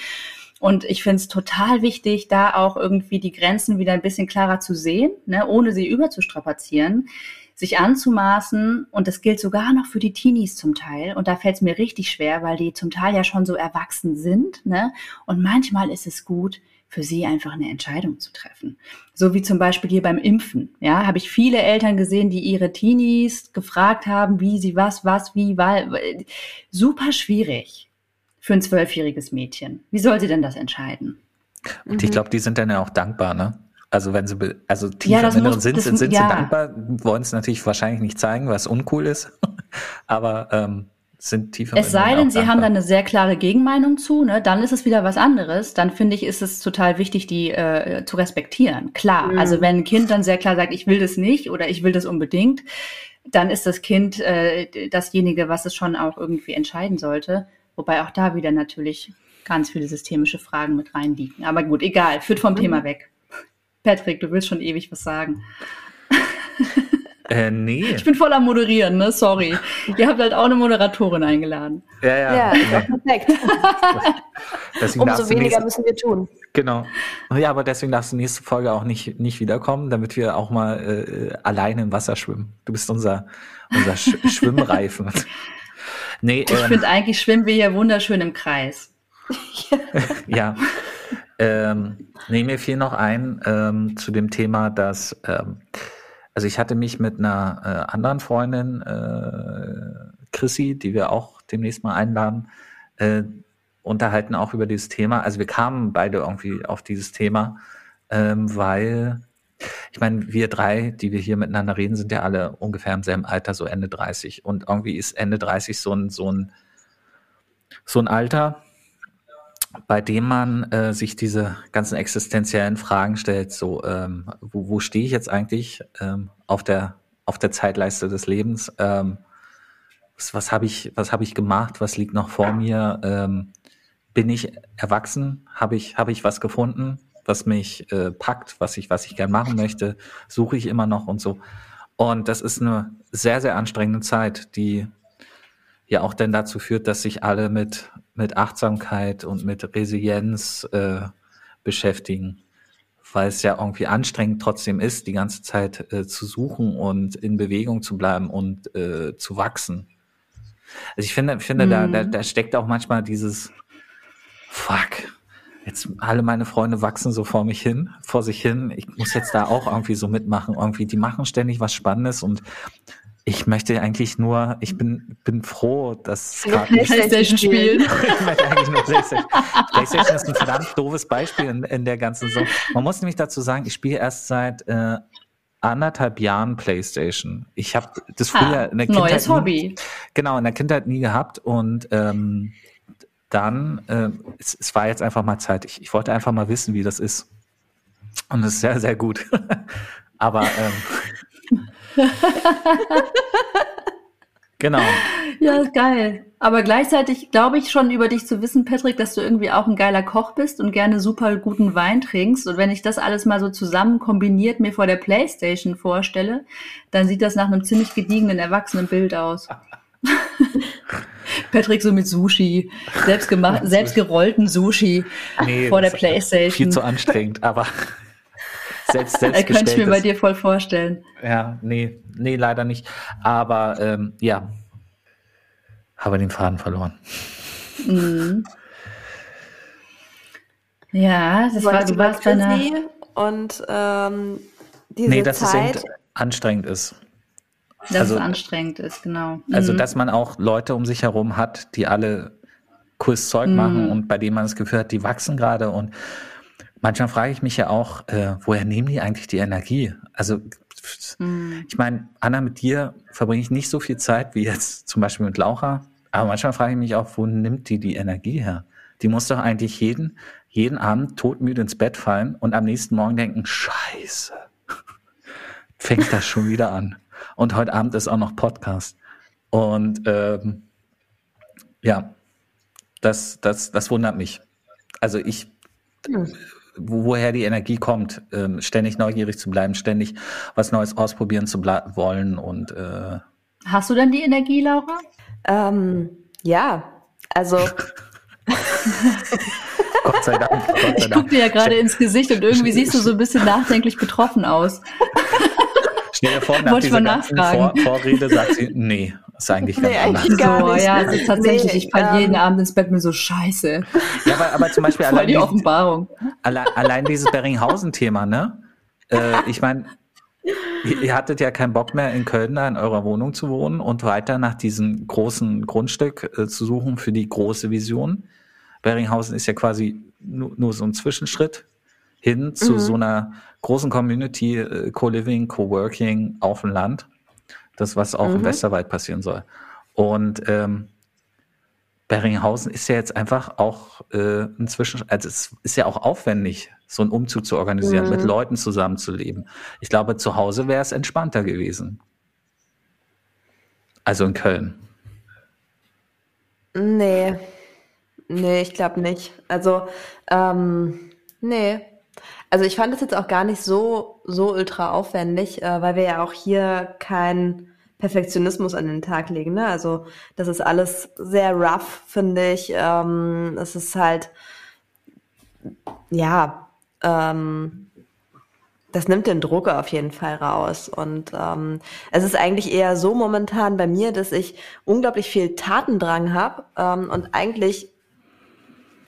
Und ich finde es total wichtig, da auch irgendwie die Grenzen wieder ein bisschen klarer zu sehen, ne? ohne sie überzustrapazieren sich anzumaßen, und das gilt sogar noch für die Teenies zum Teil, und da fällt es mir richtig schwer, weil die zum Teil ja schon so erwachsen sind, ne? Und manchmal ist es gut, für sie einfach eine Entscheidung zu treffen. So wie zum Beispiel hier beim Impfen. Ja, habe ich viele Eltern gesehen, die ihre Teenies gefragt haben, wie sie was, was, wie, weil. Super schwierig für ein zwölfjähriges Mädchen. Wie soll sie denn das entscheiden? Und ich mhm. glaube, die sind dann ja auch dankbar, ne? Also wenn sie also tief ja, im Inneren sind, das, sind ja. sie dankbar, wollen es natürlich wahrscheinlich nicht zeigen, was uncool ist, aber ähm, sind tief im Es sei denn, sie dankbar. haben da eine sehr klare Gegenmeinung zu, ne? dann ist es wieder was anderes. Dann finde ich, ist es total wichtig, die äh, zu respektieren. Klar, mhm. also wenn ein Kind dann sehr klar sagt, ich will das nicht oder ich will das unbedingt, dann ist das Kind äh, dasjenige, was es schon auch irgendwie entscheiden sollte. Wobei auch da wieder natürlich ganz viele systemische Fragen mit reinliegen. Aber gut, egal, führt vom mhm. Thema weg. Patrick, du willst schon ewig was sagen. Äh, nee. Ich bin voll am Moderieren, ne? Sorry. Ihr habt halt auch eine Moderatorin eingeladen. Ja, ja. Ja, ja. perfekt. Umso weniger nächste, müssen wir tun. Genau. Ja, aber deswegen darfst du nächste Folge auch nicht, nicht wiederkommen, damit wir auch mal äh, alleine im Wasser schwimmen. Du bist unser, unser Sch Schwimmreifen. Nee, ich ähm, finde eigentlich schwimmen wir hier wunderschön im Kreis. ja. Ähm, nee, mir fiel noch ein ähm, zu dem Thema, dass, ähm, also ich hatte mich mit einer äh, anderen Freundin, äh, Chrissy, die wir auch demnächst mal einladen, äh, unterhalten auch über dieses Thema. Also wir kamen beide irgendwie auf dieses Thema, ähm, weil ich meine, wir drei, die wir hier miteinander reden, sind ja alle ungefähr im selben Alter, so Ende 30. Und irgendwie ist Ende 30 so ein, so ein, so ein Alter, bei dem man äh, sich diese ganzen existenziellen Fragen stellt, so ähm, wo, wo stehe ich jetzt eigentlich ähm, auf der auf der Zeitleiste des Lebens? Ähm, was, was habe ich was habe ich gemacht? Was liegt noch vor mir? Ähm, bin ich erwachsen? Habe ich habe ich was gefunden? was mich äh, packt, was ich, was ich gern machen möchte, suche ich immer noch und so. Und das ist eine sehr, sehr anstrengende Zeit, die ja auch dann dazu führt, dass sich alle mit, mit Achtsamkeit und mit Resilienz äh, beschäftigen, weil es ja irgendwie anstrengend trotzdem ist, die ganze Zeit äh, zu suchen und in Bewegung zu bleiben und äh, zu wachsen. Also ich finde, finde, mhm. da, da, da steckt auch manchmal dieses Fuck. Jetzt alle meine Freunde wachsen so vor mich hin, vor sich hin. Ich muss jetzt da auch irgendwie so mitmachen. Irgendwie, die machen ständig was Spannendes und ich möchte eigentlich nur, ich bin, bin froh, dass ja, PlayStation spielen. ich möchte eigentlich nur PlayStation. PlayStation ist ein verdammt doofes Beispiel in, in der ganzen Sache. Man muss nämlich dazu sagen, ich spiele erst seit äh, anderthalb Jahren PlayStation. Ich habe das früher ah, in der Kindheit neues nie, Hobby. Genau, in der Kindheit nie gehabt und ähm, dann, äh, es, es war jetzt einfach mal Zeit. Ich, ich wollte einfach mal wissen, wie das ist. Und es ist sehr, sehr gut. Aber ähm, genau. Ja, geil. Aber gleichzeitig glaube ich schon über dich zu wissen, Patrick, dass du irgendwie auch ein geiler Koch bist und gerne super guten Wein trinkst. Und wenn ich das alles mal so zusammen kombiniert mir vor der Playstation vorstelle, dann sieht das nach einem ziemlich gediegenen Erwachsenenbild aus. Patrick so mit Sushi, selbstgemachten, selbstgerollten Sushi nee, vor der Playstation. Viel zu anstrengend, aber selbst, selbst Könnte ich mir bei dir voll vorstellen. Ja, nee, nee, leider nicht. Aber ähm, ja, habe den Faden verloren. Mhm. Ja, das war, du warst bei einer... Und ähm, diese nee, dass Zeit... es anstrengend ist. Dass also, es anstrengend ist, genau. Also, mhm. Dass man auch Leute um sich herum hat, die alle cooles Zeug mhm. machen und bei denen man das Gefühl hat, die wachsen gerade und Manchmal frage ich mich ja auch, äh, woher nehmen die eigentlich die Energie? Also mhm. ich meine, Anna, mit dir verbringe ich nicht so viel Zeit wie jetzt zum Beispiel mit Laura. Aber manchmal frage ich mich auch, wo nimmt die die Energie her? Die muss doch eigentlich jeden, jeden Abend todmüde ins Bett fallen und am nächsten Morgen denken, scheiße, fängt das schon wieder an. Und heute Abend ist auch noch Podcast. Und ähm, ja, das, das, das wundert mich. Also ich, hm woher die Energie kommt, ähm, ständig neugierig zu bleiben, ständig was Neues ausprobieren zu wollen und äh Hast du denn die Energie, Laura? Ähm, ja, also Gott sei Dank. Gott sei ich gucke dir ja gerade ins Gesicht und irgendwie siehst du so ein bisschen nachdenklich betroffen aus. Stell dir vor, nach dieser ganzen Vor Vorrede sagt sie, nee, ist eigentlich ganz nee, anders. Eigentlich gar so, nicht. ja, also tatsächlich, nee, ich falle ähm, jeden Abend ins Bett mir so scheiße. Ja, aber, aber zum Beispiel allein die Offenbarung. Allein, allein dieses Beringhausen-Thema, ne? Äh, ich meine, ihr hattet ja keinen Bock mehr in Köln da in eurer Wohnung zu wohnen und weiter nach diesem großen Grundstück äh, zu suchen für die große Vision. Beringhausen ist ja quasi nur, nur so ein Zwischenschritt hin zu mhm. so einer großen Community, äh, Co-Living, Co-Working auf dem Land. Das, was auch mhm. im Westerwald passieren soll. Und ähm, Beringhausen ist ja jetzt einfach auch äh, inzwischen, also es ist ja auch aufwendig, so einen Umzug zu organisieren, mhm. mit Leuten zusammenzuleben. Ich glaube, zu Hause wäre es entspannter gewesen. Also in Köln. Nee. Nee, ich glaube nicht. Also, ähm, nee. Also ich fand es jetzt auch gar nicht so, so ultra aufwendig, äh, weil wir ja auch hier keinen Perfektionismus an den Tag legen. Ne? Also das ist alles sehr rough, finde ich. Ähm, es ist halt, ja, ähm, das nimmt den Druck auf jeden Fall raus. Und ähm, es ist eigentlich eher so momentan bei mir, dass ich unglaublich viel Tatendrang habe ähm, und eigentlich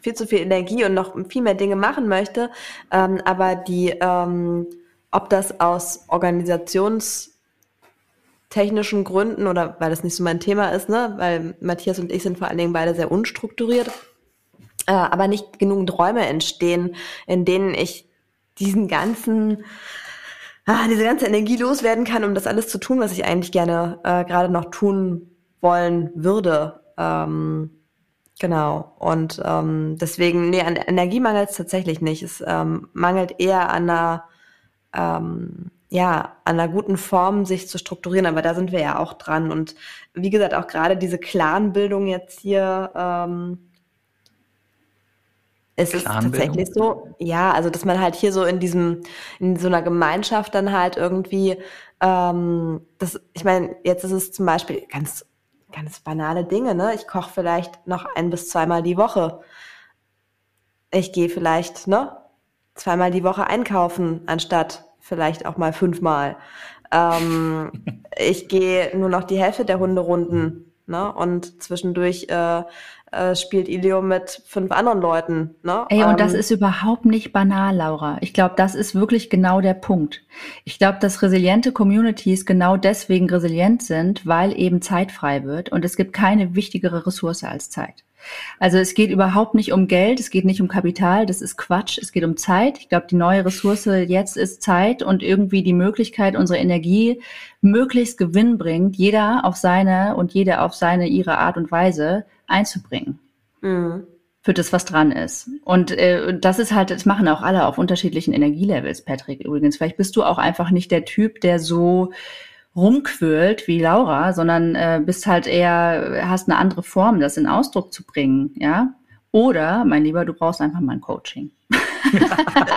viel zu viel Energie und noch viel mehr Dinge machen möchte. Ähm, aber die, ähm, ob das aus organisationstechnischen Gründen oder weil das nicht so mein Thema ist, ne, weil Matthias und ich sind vor allen Dingen beide sehr unstrukturiert, äh, aber nicht genug Räume entstehen, in denen ich diesen ganzen ah, diese ganze Energie loswerden kann, um das alles zu tun, was ich eigentlich gerne äh, gerade noch tun wollen würde. Ähm, Genau. Und ähm, deswegen, nee, an Energie mangelt es tatsächlich nicht. Es ähm, mangelt eher an einer, ähm, ja, an einer guten Form, sich zu strukturieren. Aber da sind wir ja auch dran. Und wie gesagt, auch gerade diese Clanbildung jetzt hier, ähm, Es ist tatsächlich so, ja, also dass man halt hier so in diesem, in so einer Gemeinschaft dann halt irgendwie, ähm, das, ich meine, jetzt ist es zum Beispiel ganz, ganz banale Dinge, ne? Ich koche vielleicht noch ein bis zweimal die Woche. Ich gehe vielleicht, ne, zweimal die Woche einkaufen, anstatt vielleicht auch mal fünfmal. Ähm, ich gehe nur noch die Hälfte der Hunderunden, ne? Und zwischendurch äh, äh, spielt Ilio mit fünf anderen Leuten, ne? Ey, und das Ähm, ist überhaupt nicht banal, Laura. Ich glaube, das ist wirklich genau der Punkt. Ich glaube, dass resiliente Communities genau deswegen resilient sind, weil eben Zeit frei wird und es gibt keine wichtigere Ressource als Zeit. Also es geht überhaupt nicht um Geld, es geht nicht um Kapital, das ist Quatsch, es geht um Zeit. Ich glaube, die neue Ressource jetzt ist Zeit und irgendwie die Möglichkeit, unsere Energie möglichst gewinnbringend, jeder auf seine und jede auf seine, ihre Art und Weise einzubringen Mhm. für das, was dran ist. Und äh, das ist halt, das machen auch alle auf unterschiedlichen Energielevels, Patrick, übrigens. Vielleicht bist du auch einfach nicht der Typ, der so rumquirlt wie Laura, sondern äh, bist halt eher, hast eine andere Form, das in Ausdruck zu bringen, ja. Oder, mein Lieber, du brauchst einfach mal ein Coaching.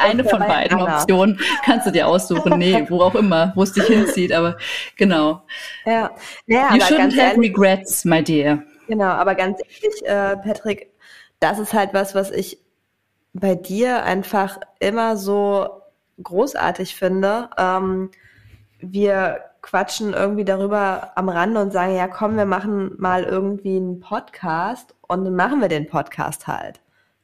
Eine von bei beiden. Optionen kannst du dir aussuchen. Nee, wo auch immer, wo es dich hinzieht, aber genau. Ja, naja, You shouldn't have ehrlich, regrets, my dear. Genau, aber ganz ehrlich, äh, Patrick, das ist halt was, was ich bei dir einfach immer so großartig finde. Ähm, wir quatschen irgendwie darüber am Rande und sagen, ja komm, wir machen mal irgendwie einen Podcast und dann machen wir den Podcast halt.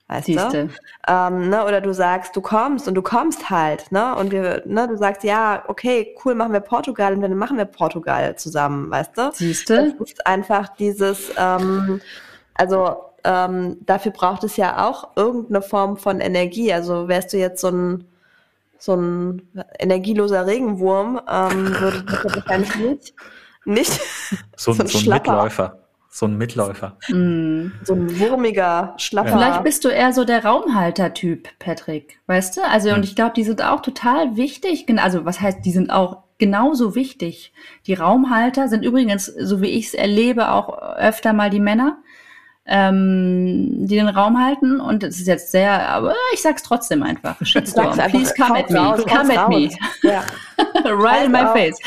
Weißt Siehste. du? Ähm, ne? Oder du sagst, du kommst und du kommst halt, ne? Und wir, ne, du sagst, ja, okay, cool, machen wir Portugal und dann machen wir Portugal zusammen, weißt du? Siehste? Das ist einfach dieses, ähm, also ähm, dafür braucht es ja auch irgendeine Form von Energie. Also wärst du jetzt so ein so ein energieloser Regenwurm, ähm, würde das wahrscheinlich nicht, nicht So, ein- So ein so ein. Mitläufer. So ein Mitläufer. Mm. so ein wurmiger, schlapper. Vielleicht bist du eher so der Raumhalter-Typ, Patrick. Weißt du? Also, Hm. und ich glaube, die sind auch total wichtig. Also, was heißt, die sind auch genauso wichtig. Die Raumhalter sind übrigens, so wie ich es erlebe, auch öfter mal die Männer, ähm, die den Raum halten. Und es ist jetzt sehr, aber ich sag's trotzdem einfach. Shitstorm. Einfach, Please come at me. raus, come at me. Ja. right in my face.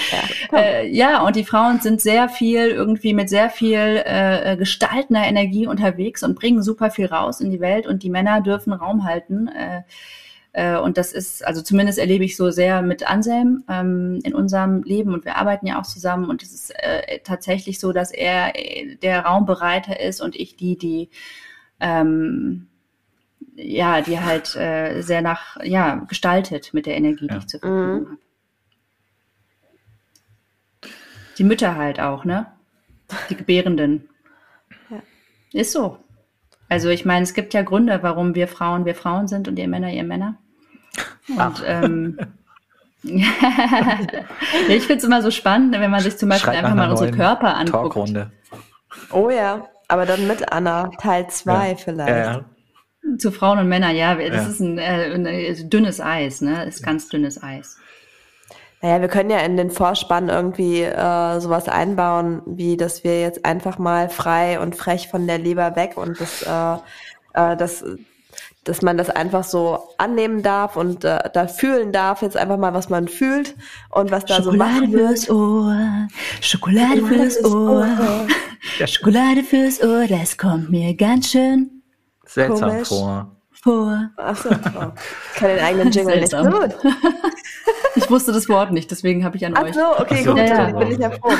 Ja. Äh, ja, und die Frauen sind sehr viel irgendwie mit sehr viel äh, gestaltender Energie unterwegs und bringen super viel raus in die Welt und die Männer dürfen Raum halten. Äh, äh, und das ist, also zumindest erlebe ich so sehr mit Anselm ähm, in unserem Leben und wir arbeiten ja auch zusammen und es ist äh, tatsächlich so, dass er äh, der Raumbereiter ist und ich die, die ähm, ja, die halt äh, sehr nach, ja, gestaltet mit der Energie, die Ja. ich zur Verfügung Mhm. habe. Die Mütter halt auch, ne? Die Gebärenden. Ja. Ist so. Also ich meine, es gibt ja Gründe, warum wir Frauen wir Frauen sind und ihr Männer ihr Männer. Und ähm, ich finde es immer so spannend, wenn man sich zum Beispiel Schreit einfach mal unsere Körper anguckt. Talkrunde. Oh ja, aber dann mit Anna, Teil 2 Ja. vielleicht. Ja, ja. Zu Frauen und Männern, ja, das Ja. ist ein, äh, ein äh, dünnes Eis, ne? Ist ganz dünnes Eis. Naja, wir können ja in den Vorspann irgendwie äh, sowas einbauen, wie dass wir jetzt einfach mal frei und frech von der Leber weg und das, äh, äh, das, dass man das einfach so annehmen darf und äh, da fühlen darf, jetzt einfach mal, was man fühlt und was da so machen wird. Ohr, Schokolade fürs Ohr, Schokolade fürs Ohr, das kommt mir ganz schön Seltsam Komisch. vor. vor. Ach so, oh. Ich kann den eigenen Jingle nicht. Gut. Ich wusste das Wort nicht, deswegen habe ich an Ach euch. so, okay, Ach so, gut, ja, ja. dann bin ich ja froh.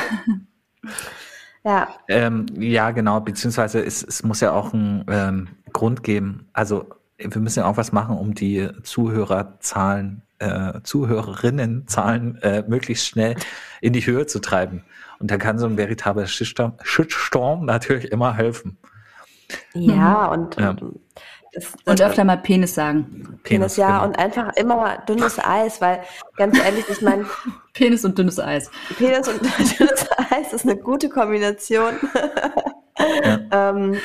Ja, Ähm, ja, genau, beziehungsweise es, es muss ja auch einen ähm, Grund geben. Also wir müssen ja auch was machen, um die Zuhörerzahlen, äh, Zuhörerinnenzahlen äh, möglichst schnell in die Höhe zu treiben. Und da kann so ein veritabler Shitstorm, natürlich immer helfen. ja, und, Ja. und das, Und öfter mal Penis sagen. Penis, ja, genau. und einfach immer dünnes Eis, weil ganz ehrlich, ich meine, Penis und dünnes Eis. Penis und dünnes Eis ist eine gute Kombination. ähm,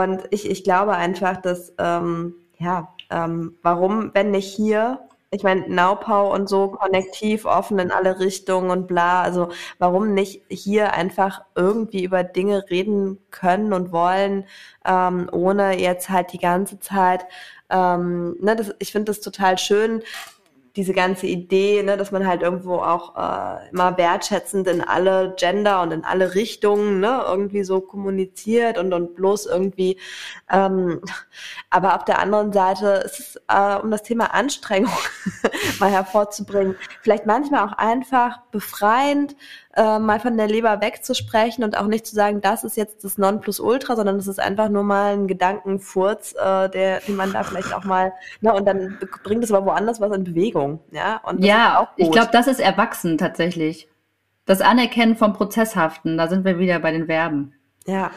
und ich, ich glaube einfach, dass, ähm, ja, ähm, warum, wenn nicht hier, Ich meine, Naupau und so konnektiv, offen in alle Richtungen und bla. Also warum nicht hier einfach irgendwie über Dinge reden können und wollen, ähm, ohne jetzt halt die ganze Zeit ähm, ne, das, ich finde das total schön, diese ganze Idee, ne, dass man halt irgendwo auch äh, immer wertschätzend in alle Gender und in alle Richtungen ne, irgendwie so kommuniziert und, und bloß irgendwie. Ähm, aber auf der anderen Seite ist es, äh, um das Thema Anstrengung mal hervorzubringen, vielleicht manchmal auch einfach befreiend, äh, mal von der Leber wegzusprechen und auch nicht zu sagen, das ist jetzt das Nonplusultra, sondern es ist einfach nur mal ein Gedankenfurz, äh, der, den man da vielleicht auch mal, ne, und dann bringt es aber woanders was in Bewegung, ja. Und ja, ich glaube, das ist erwachsen tatsächlich. Das Anerkennen vom Prozesshaften, da sind wir wieder bei den Verben. Ja.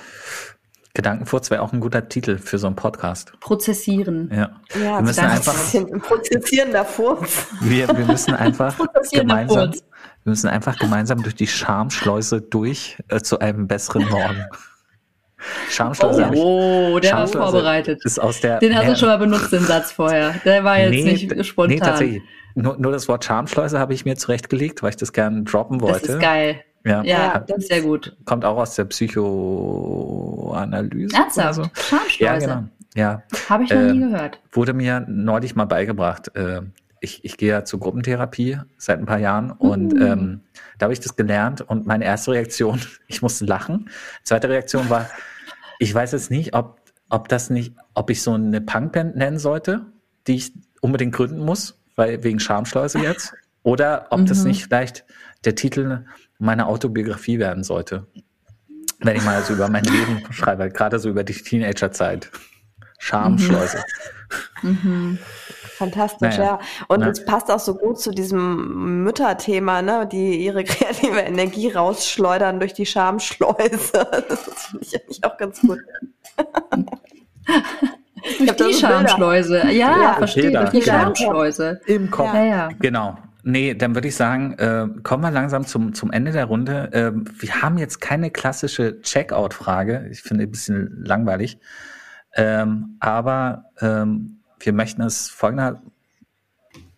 Gedankenfurz wäre auch ein guter Titel für so einen Podcast. Prozessieren. Ja. Ja, wir müssen einfach, prozessierender Furz. wir, wir müssen einfach gemeinsam, Furz. wir müssen einfach gemeinsam durch die Schamschleuse durch äh, zu einem besseren Morgen. Schamschleuse ich- Oh, der war Schamschleuse vorbereitet. Ist aus der Den hast du schon mal benutzt, den Satz vorher. Der war jetzt nee, nicht spontan. Nee, tatsächlich. Nur, nur das Wort Schamschleuse habe ich mir zurechtgelegt, weil ich das gerne droppen das wollte. ist geil. Ja, Ja, das ist sehr gut. kommt auch aus der Psychoanalyse. Ernsthaft? So. Schamschleuse. Ja, genau. Ja, Habe ich noch Ähm, nie gehört. wurde mir neulich mal beigebracht. Äh, ich, ich gehe ja zur Gruppentherapie seit ein paar Jahren und Mm. ähm, da habe ich das gelernt und meine erste Reaktion, ich musste lachen. Zweite Reaktion war, ich weiß jetzt nicht, ob, ob das nicht, ob ich so eine Punkband nennen sollte, die ich unbedingt gründen muss, weil wegen Schamschleuse jetzt, oder ob das Mhm. nicht vielleicht der Titel meiner Autobiografie werden sollte. Wenn ich mal so über mein Leben schreibe, gerade so über die Teenagerzeit. Schamschleuse. Mhm. Fantastisch, Naja. ja. Und es passt auch so gut zu diesem Mütterthema, ne, die ihre kreative Energie rausschleudern durch die Schamschleuse. Das finde ich eigentlich auch ganz gut. Durch die. Schamschleuse. Ja, Ja, verstehe. Durch die Genau. Schamschleuse. Im Kopf. Ja, ja. Genau. Nee, dann würde ich sagen, äh, kommen wir langsam zum, zum Ende der Runde. Ähm, wir haben jetzt keine klassische Checkout-Frage. Ich finde ein bisschen langweilig. Ähm, aber ähm, wir möchten es folgender,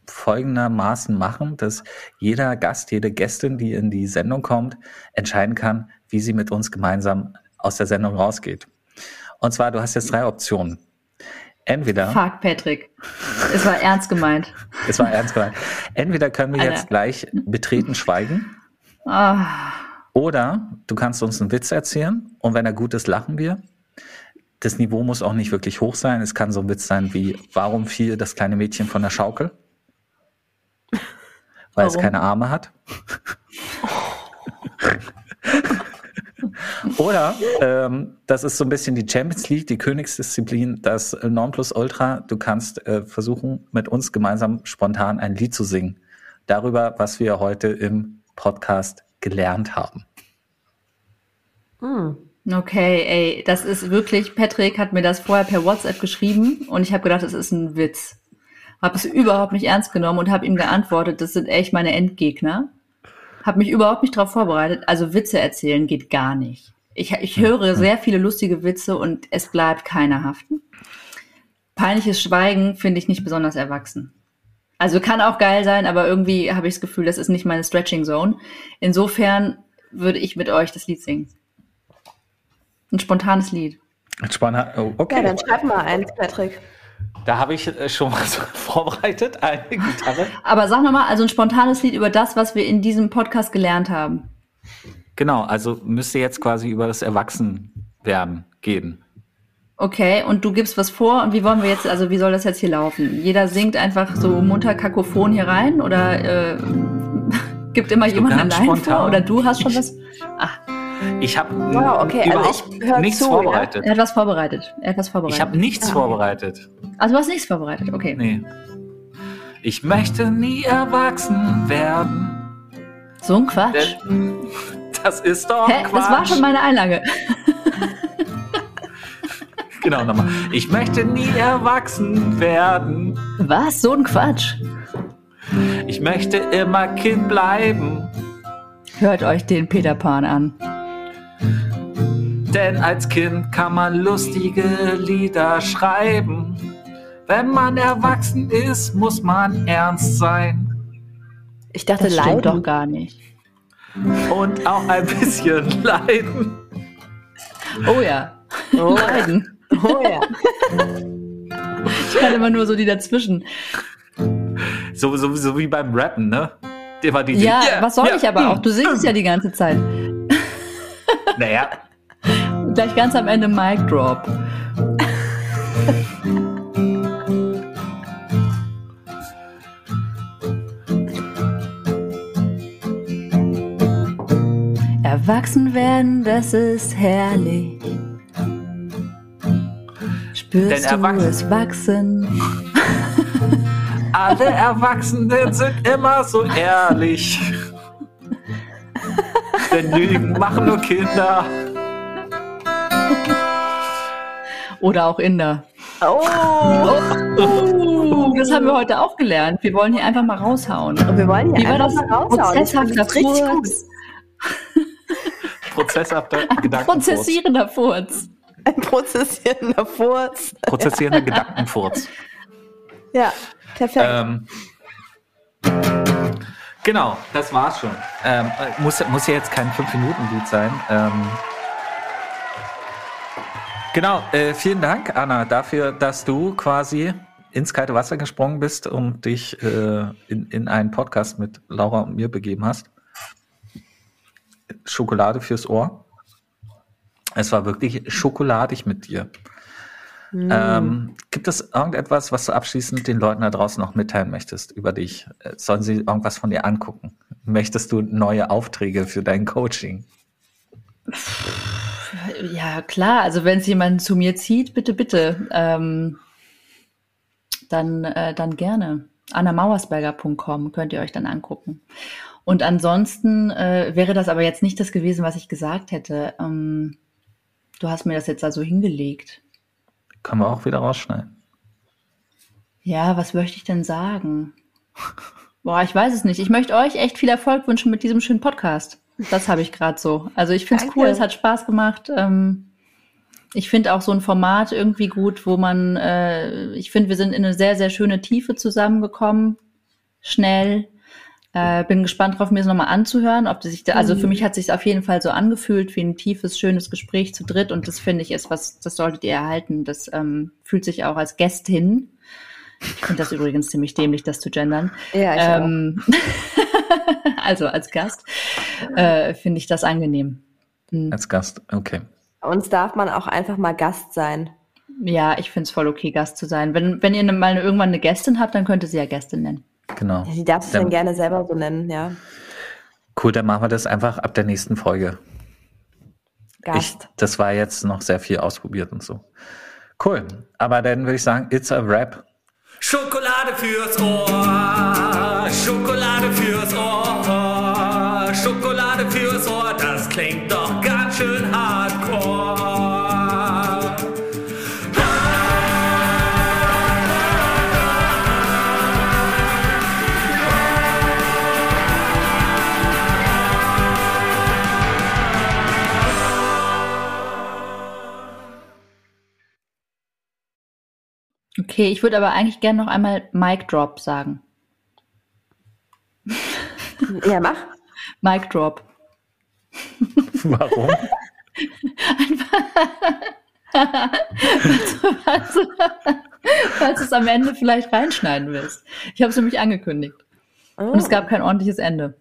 folgendermaßen machen, dass jeder Gast, jede Gästin, die in die Sendung kommt, entscheiden kann, wie sie mit uns gemeinsam aus der Sendung rausgeht. Und zwar, du hast jetzt drei Optionen. Entweder Fuck, Patrick. Es war ernst gemeint. es war ernst gemeint. Entweder können wir Alter. jetzt gleich betreten schweigen Ah, oder du kannst uns einen Witz erzählen und wenn er gut ist, lachen wir. Das Niveau muss auch nicht wirklich hoch sein. Es kann so ein Witz sein wie, warum fiel das kleine Mädchen von der Schaukel? Weil es Warum? keine Arme hat. Oder ähm, das ist so ein bisschen die Champions League, die Königsdisziplin, das Nonplusultra. Du kannst äh, versuchen, mit uns gemeinsam spontan ein Lied zu singen. Darüber, was wir heute im Podcast gelernt haben. Hm. okay, ey, das ist wirklich, Patrick hat mir das vorher per WhatsApp geschrieben und ich habe gedacht, es ist ein Witz. Habe es überhaupt nicht ernst genommen und habe ihm geantwortet, das sind echt meine Endgegner. Habe mich überhaupt nicht darauf vorbereitet. Also Witze erzählen geht gar nicht. Ich, ich höre sehr viele lustige Witze und es bleibt keiner haften. Peinliches Schweigen finde ich nicht besonders erwachsen. Also kann auch geil sein, aber irgendwie habe ich das Gefühl, das ist nicht meine Stretching Zone. Insofern würde ich mit euch das Lied singen. Ein spontanes Lied. Spannend. Oh, Ja, okay. dann schreib mal eins, Patrick. Da habe ich äh, schon was vorbereitet. Eine Gitarre. Aber sag nochmal, also ein spontanes Lied über das, was wir in diesem Podcast gelernt haben. Genau, also müsste jetzt quasi über das Erwachsenwerden gehen. Okay, und du gibst was vor und wie wollen wir jetzt, also wie soll das jetzt hier laufen? Jeder singt einfach so munter kakophon hier rein oder äh, gibt immer jemand allein spontan. vor oder du hast schon was? Ach, Ich habe Wow, okay, also überhaupt ich hör nichts zu, ja. vorbereitet. er hat was vorbereitet. Er hat was vorbereitet. Ich habe nichts Ah. vorbereitet. Also du hast nichts vorbereitet, okay. Nee. Ich möchte nie erwachsen werden. So ein Quatsch. Denn das ist doch Hä? Quatsch. Das war schon meine Einlage. Genau, nochmal. Ich möchte nie erwachsen werden. Was? So ein Quatsch. Ich möchte immer Kind bleiben. Hört euch den Peter Pan an. Denn als Kind kann man lustige Lieder schreiben. Wenn man erwachsen ist, muss man ernst sein. Ich dachte, Das leiden. doch gar nicht. Und auch ein bisschen leiden. Oh ja. Oh, Leiden. oh ja. Ich kann immer nur so die dazwischen. So, so, so wie beim Rappen, ne? Immer die, die Ja, yeah, was soll yeah, ich aber mm, auch? Du singst ja die ganze Zeit. Naja, Und gleich ganz am Ende Mic Drop. Erwachsen werden, das ist herrlich. Spürst Denn du es wachsen? alle Erwachsenen sind immer so ehrlich. Denn Lügen machen nur Kinder. Oder auch Inder. Oh. Oh, das haben wir heute auch gelernt. Wir wollen hier einfach mal raushauen. Und wir wollen hier Wie war einfach das? mal raushauen. Das Prozesshafter ist richtig gut. Furz. Prozesshafter Gedankenfurz. Prozessierender Furz. Ein prozessierender Furz. Prozessierender Gedankenfurz. Ja, perfekt. Ähm, genau, das war's schon. Ähm, äh, muss, muss ja jetzt kein 5-Minuten-Lied sein. Ähm, genau, äh, vielen Dank, Anna, dafür, dass du quasi ins kalte Wasser gesprungen bist und dich äh, in, in einen Podcast mit Laura und mir begeben hast. Schokolade fürs Ohr. Es war wirklich schokoladig mit dir. Ähm, gibt es irgendetwas, was du abschließend den Leuten da draußen noch mitteilen möchtest über dich? Äh, Sollen sie irgendwas von dir angucken? Möchtest du neue Aufträge für dein Coaching? Ja, klar. Also wenn es jemand zu mir zieht, bitte, bitte. Ähm, dann, äh, dann gerne. annamauersberger.com könnt ihr euch dann angucken. Und ansonsten äh, wäre das aber jetzt nicht das gewesen, was ich gesagt hätte. Ähm, du hast mir das jetzt also hingelegt. Können wir auch wieder rausschneiden. Ja, was möchte ich denn sagen? Boah, ich weiß es nicht. Ich möchte euch echt viel Erfolg wünschen mit diesem schönen Podcast. Das habe ich gerade so. Also ich finde es cool, es hat Spaß gemacht. Ähm, ich finde auch so ein Format irgendwie gut, wo man, äh, ich finde, wir sind in eine sehr, sehr schöne Tiefe zusammengekommen. Schnell. Äh, bin gespannt drauf, mir es nochmal anzuhören. Ob das sich da, also für mich hat es sich auf jeden Fall so angefühlt wie ein tiefes, schönes Gespräch zu dritt. Und das finde ich ist was, das solltet ihr erhalten. Das ähm, fühlt sich auch als Gästin. Ich finde das übrigens ziemlich dämlich, das zu gendern. ja, ich Ähm, also als Gast äh, finde ich das angenehm. Hm. Als Gast, okay. Uns darf man auch einfach mal Gast sein. Ja, ich finde es voll okay, Gast zu sein. Wenn, wenn ihr mal irgendwann eine Gästin habt, dann könnt ihr sie ja Gästin nennen. Genau. Ja, die darf sich Dann- dann gerne selber so nennen, ja. Cool, dann machen wir das einfach ab der nächsten Folge. Ich, Gast. das war jetzt noch sehr viel ausprobiert und so. Cool. Aber dann würde ich sagen, it's a wrap. Schokolade fürs Ohr, Schokolade fürs Ohr, Schokolade fürs Ohr, das klingt doch Okay, ich würde aber eigentlich gerne noch einmal Mic Drop sagen. Ja, mach. Mic Drop. Warum? falls, falls du es am Ende vielleicht reinschneiden willst. Ich habe es nämlich angekündigt. Oh. Und es gab kein ordentliches Ende.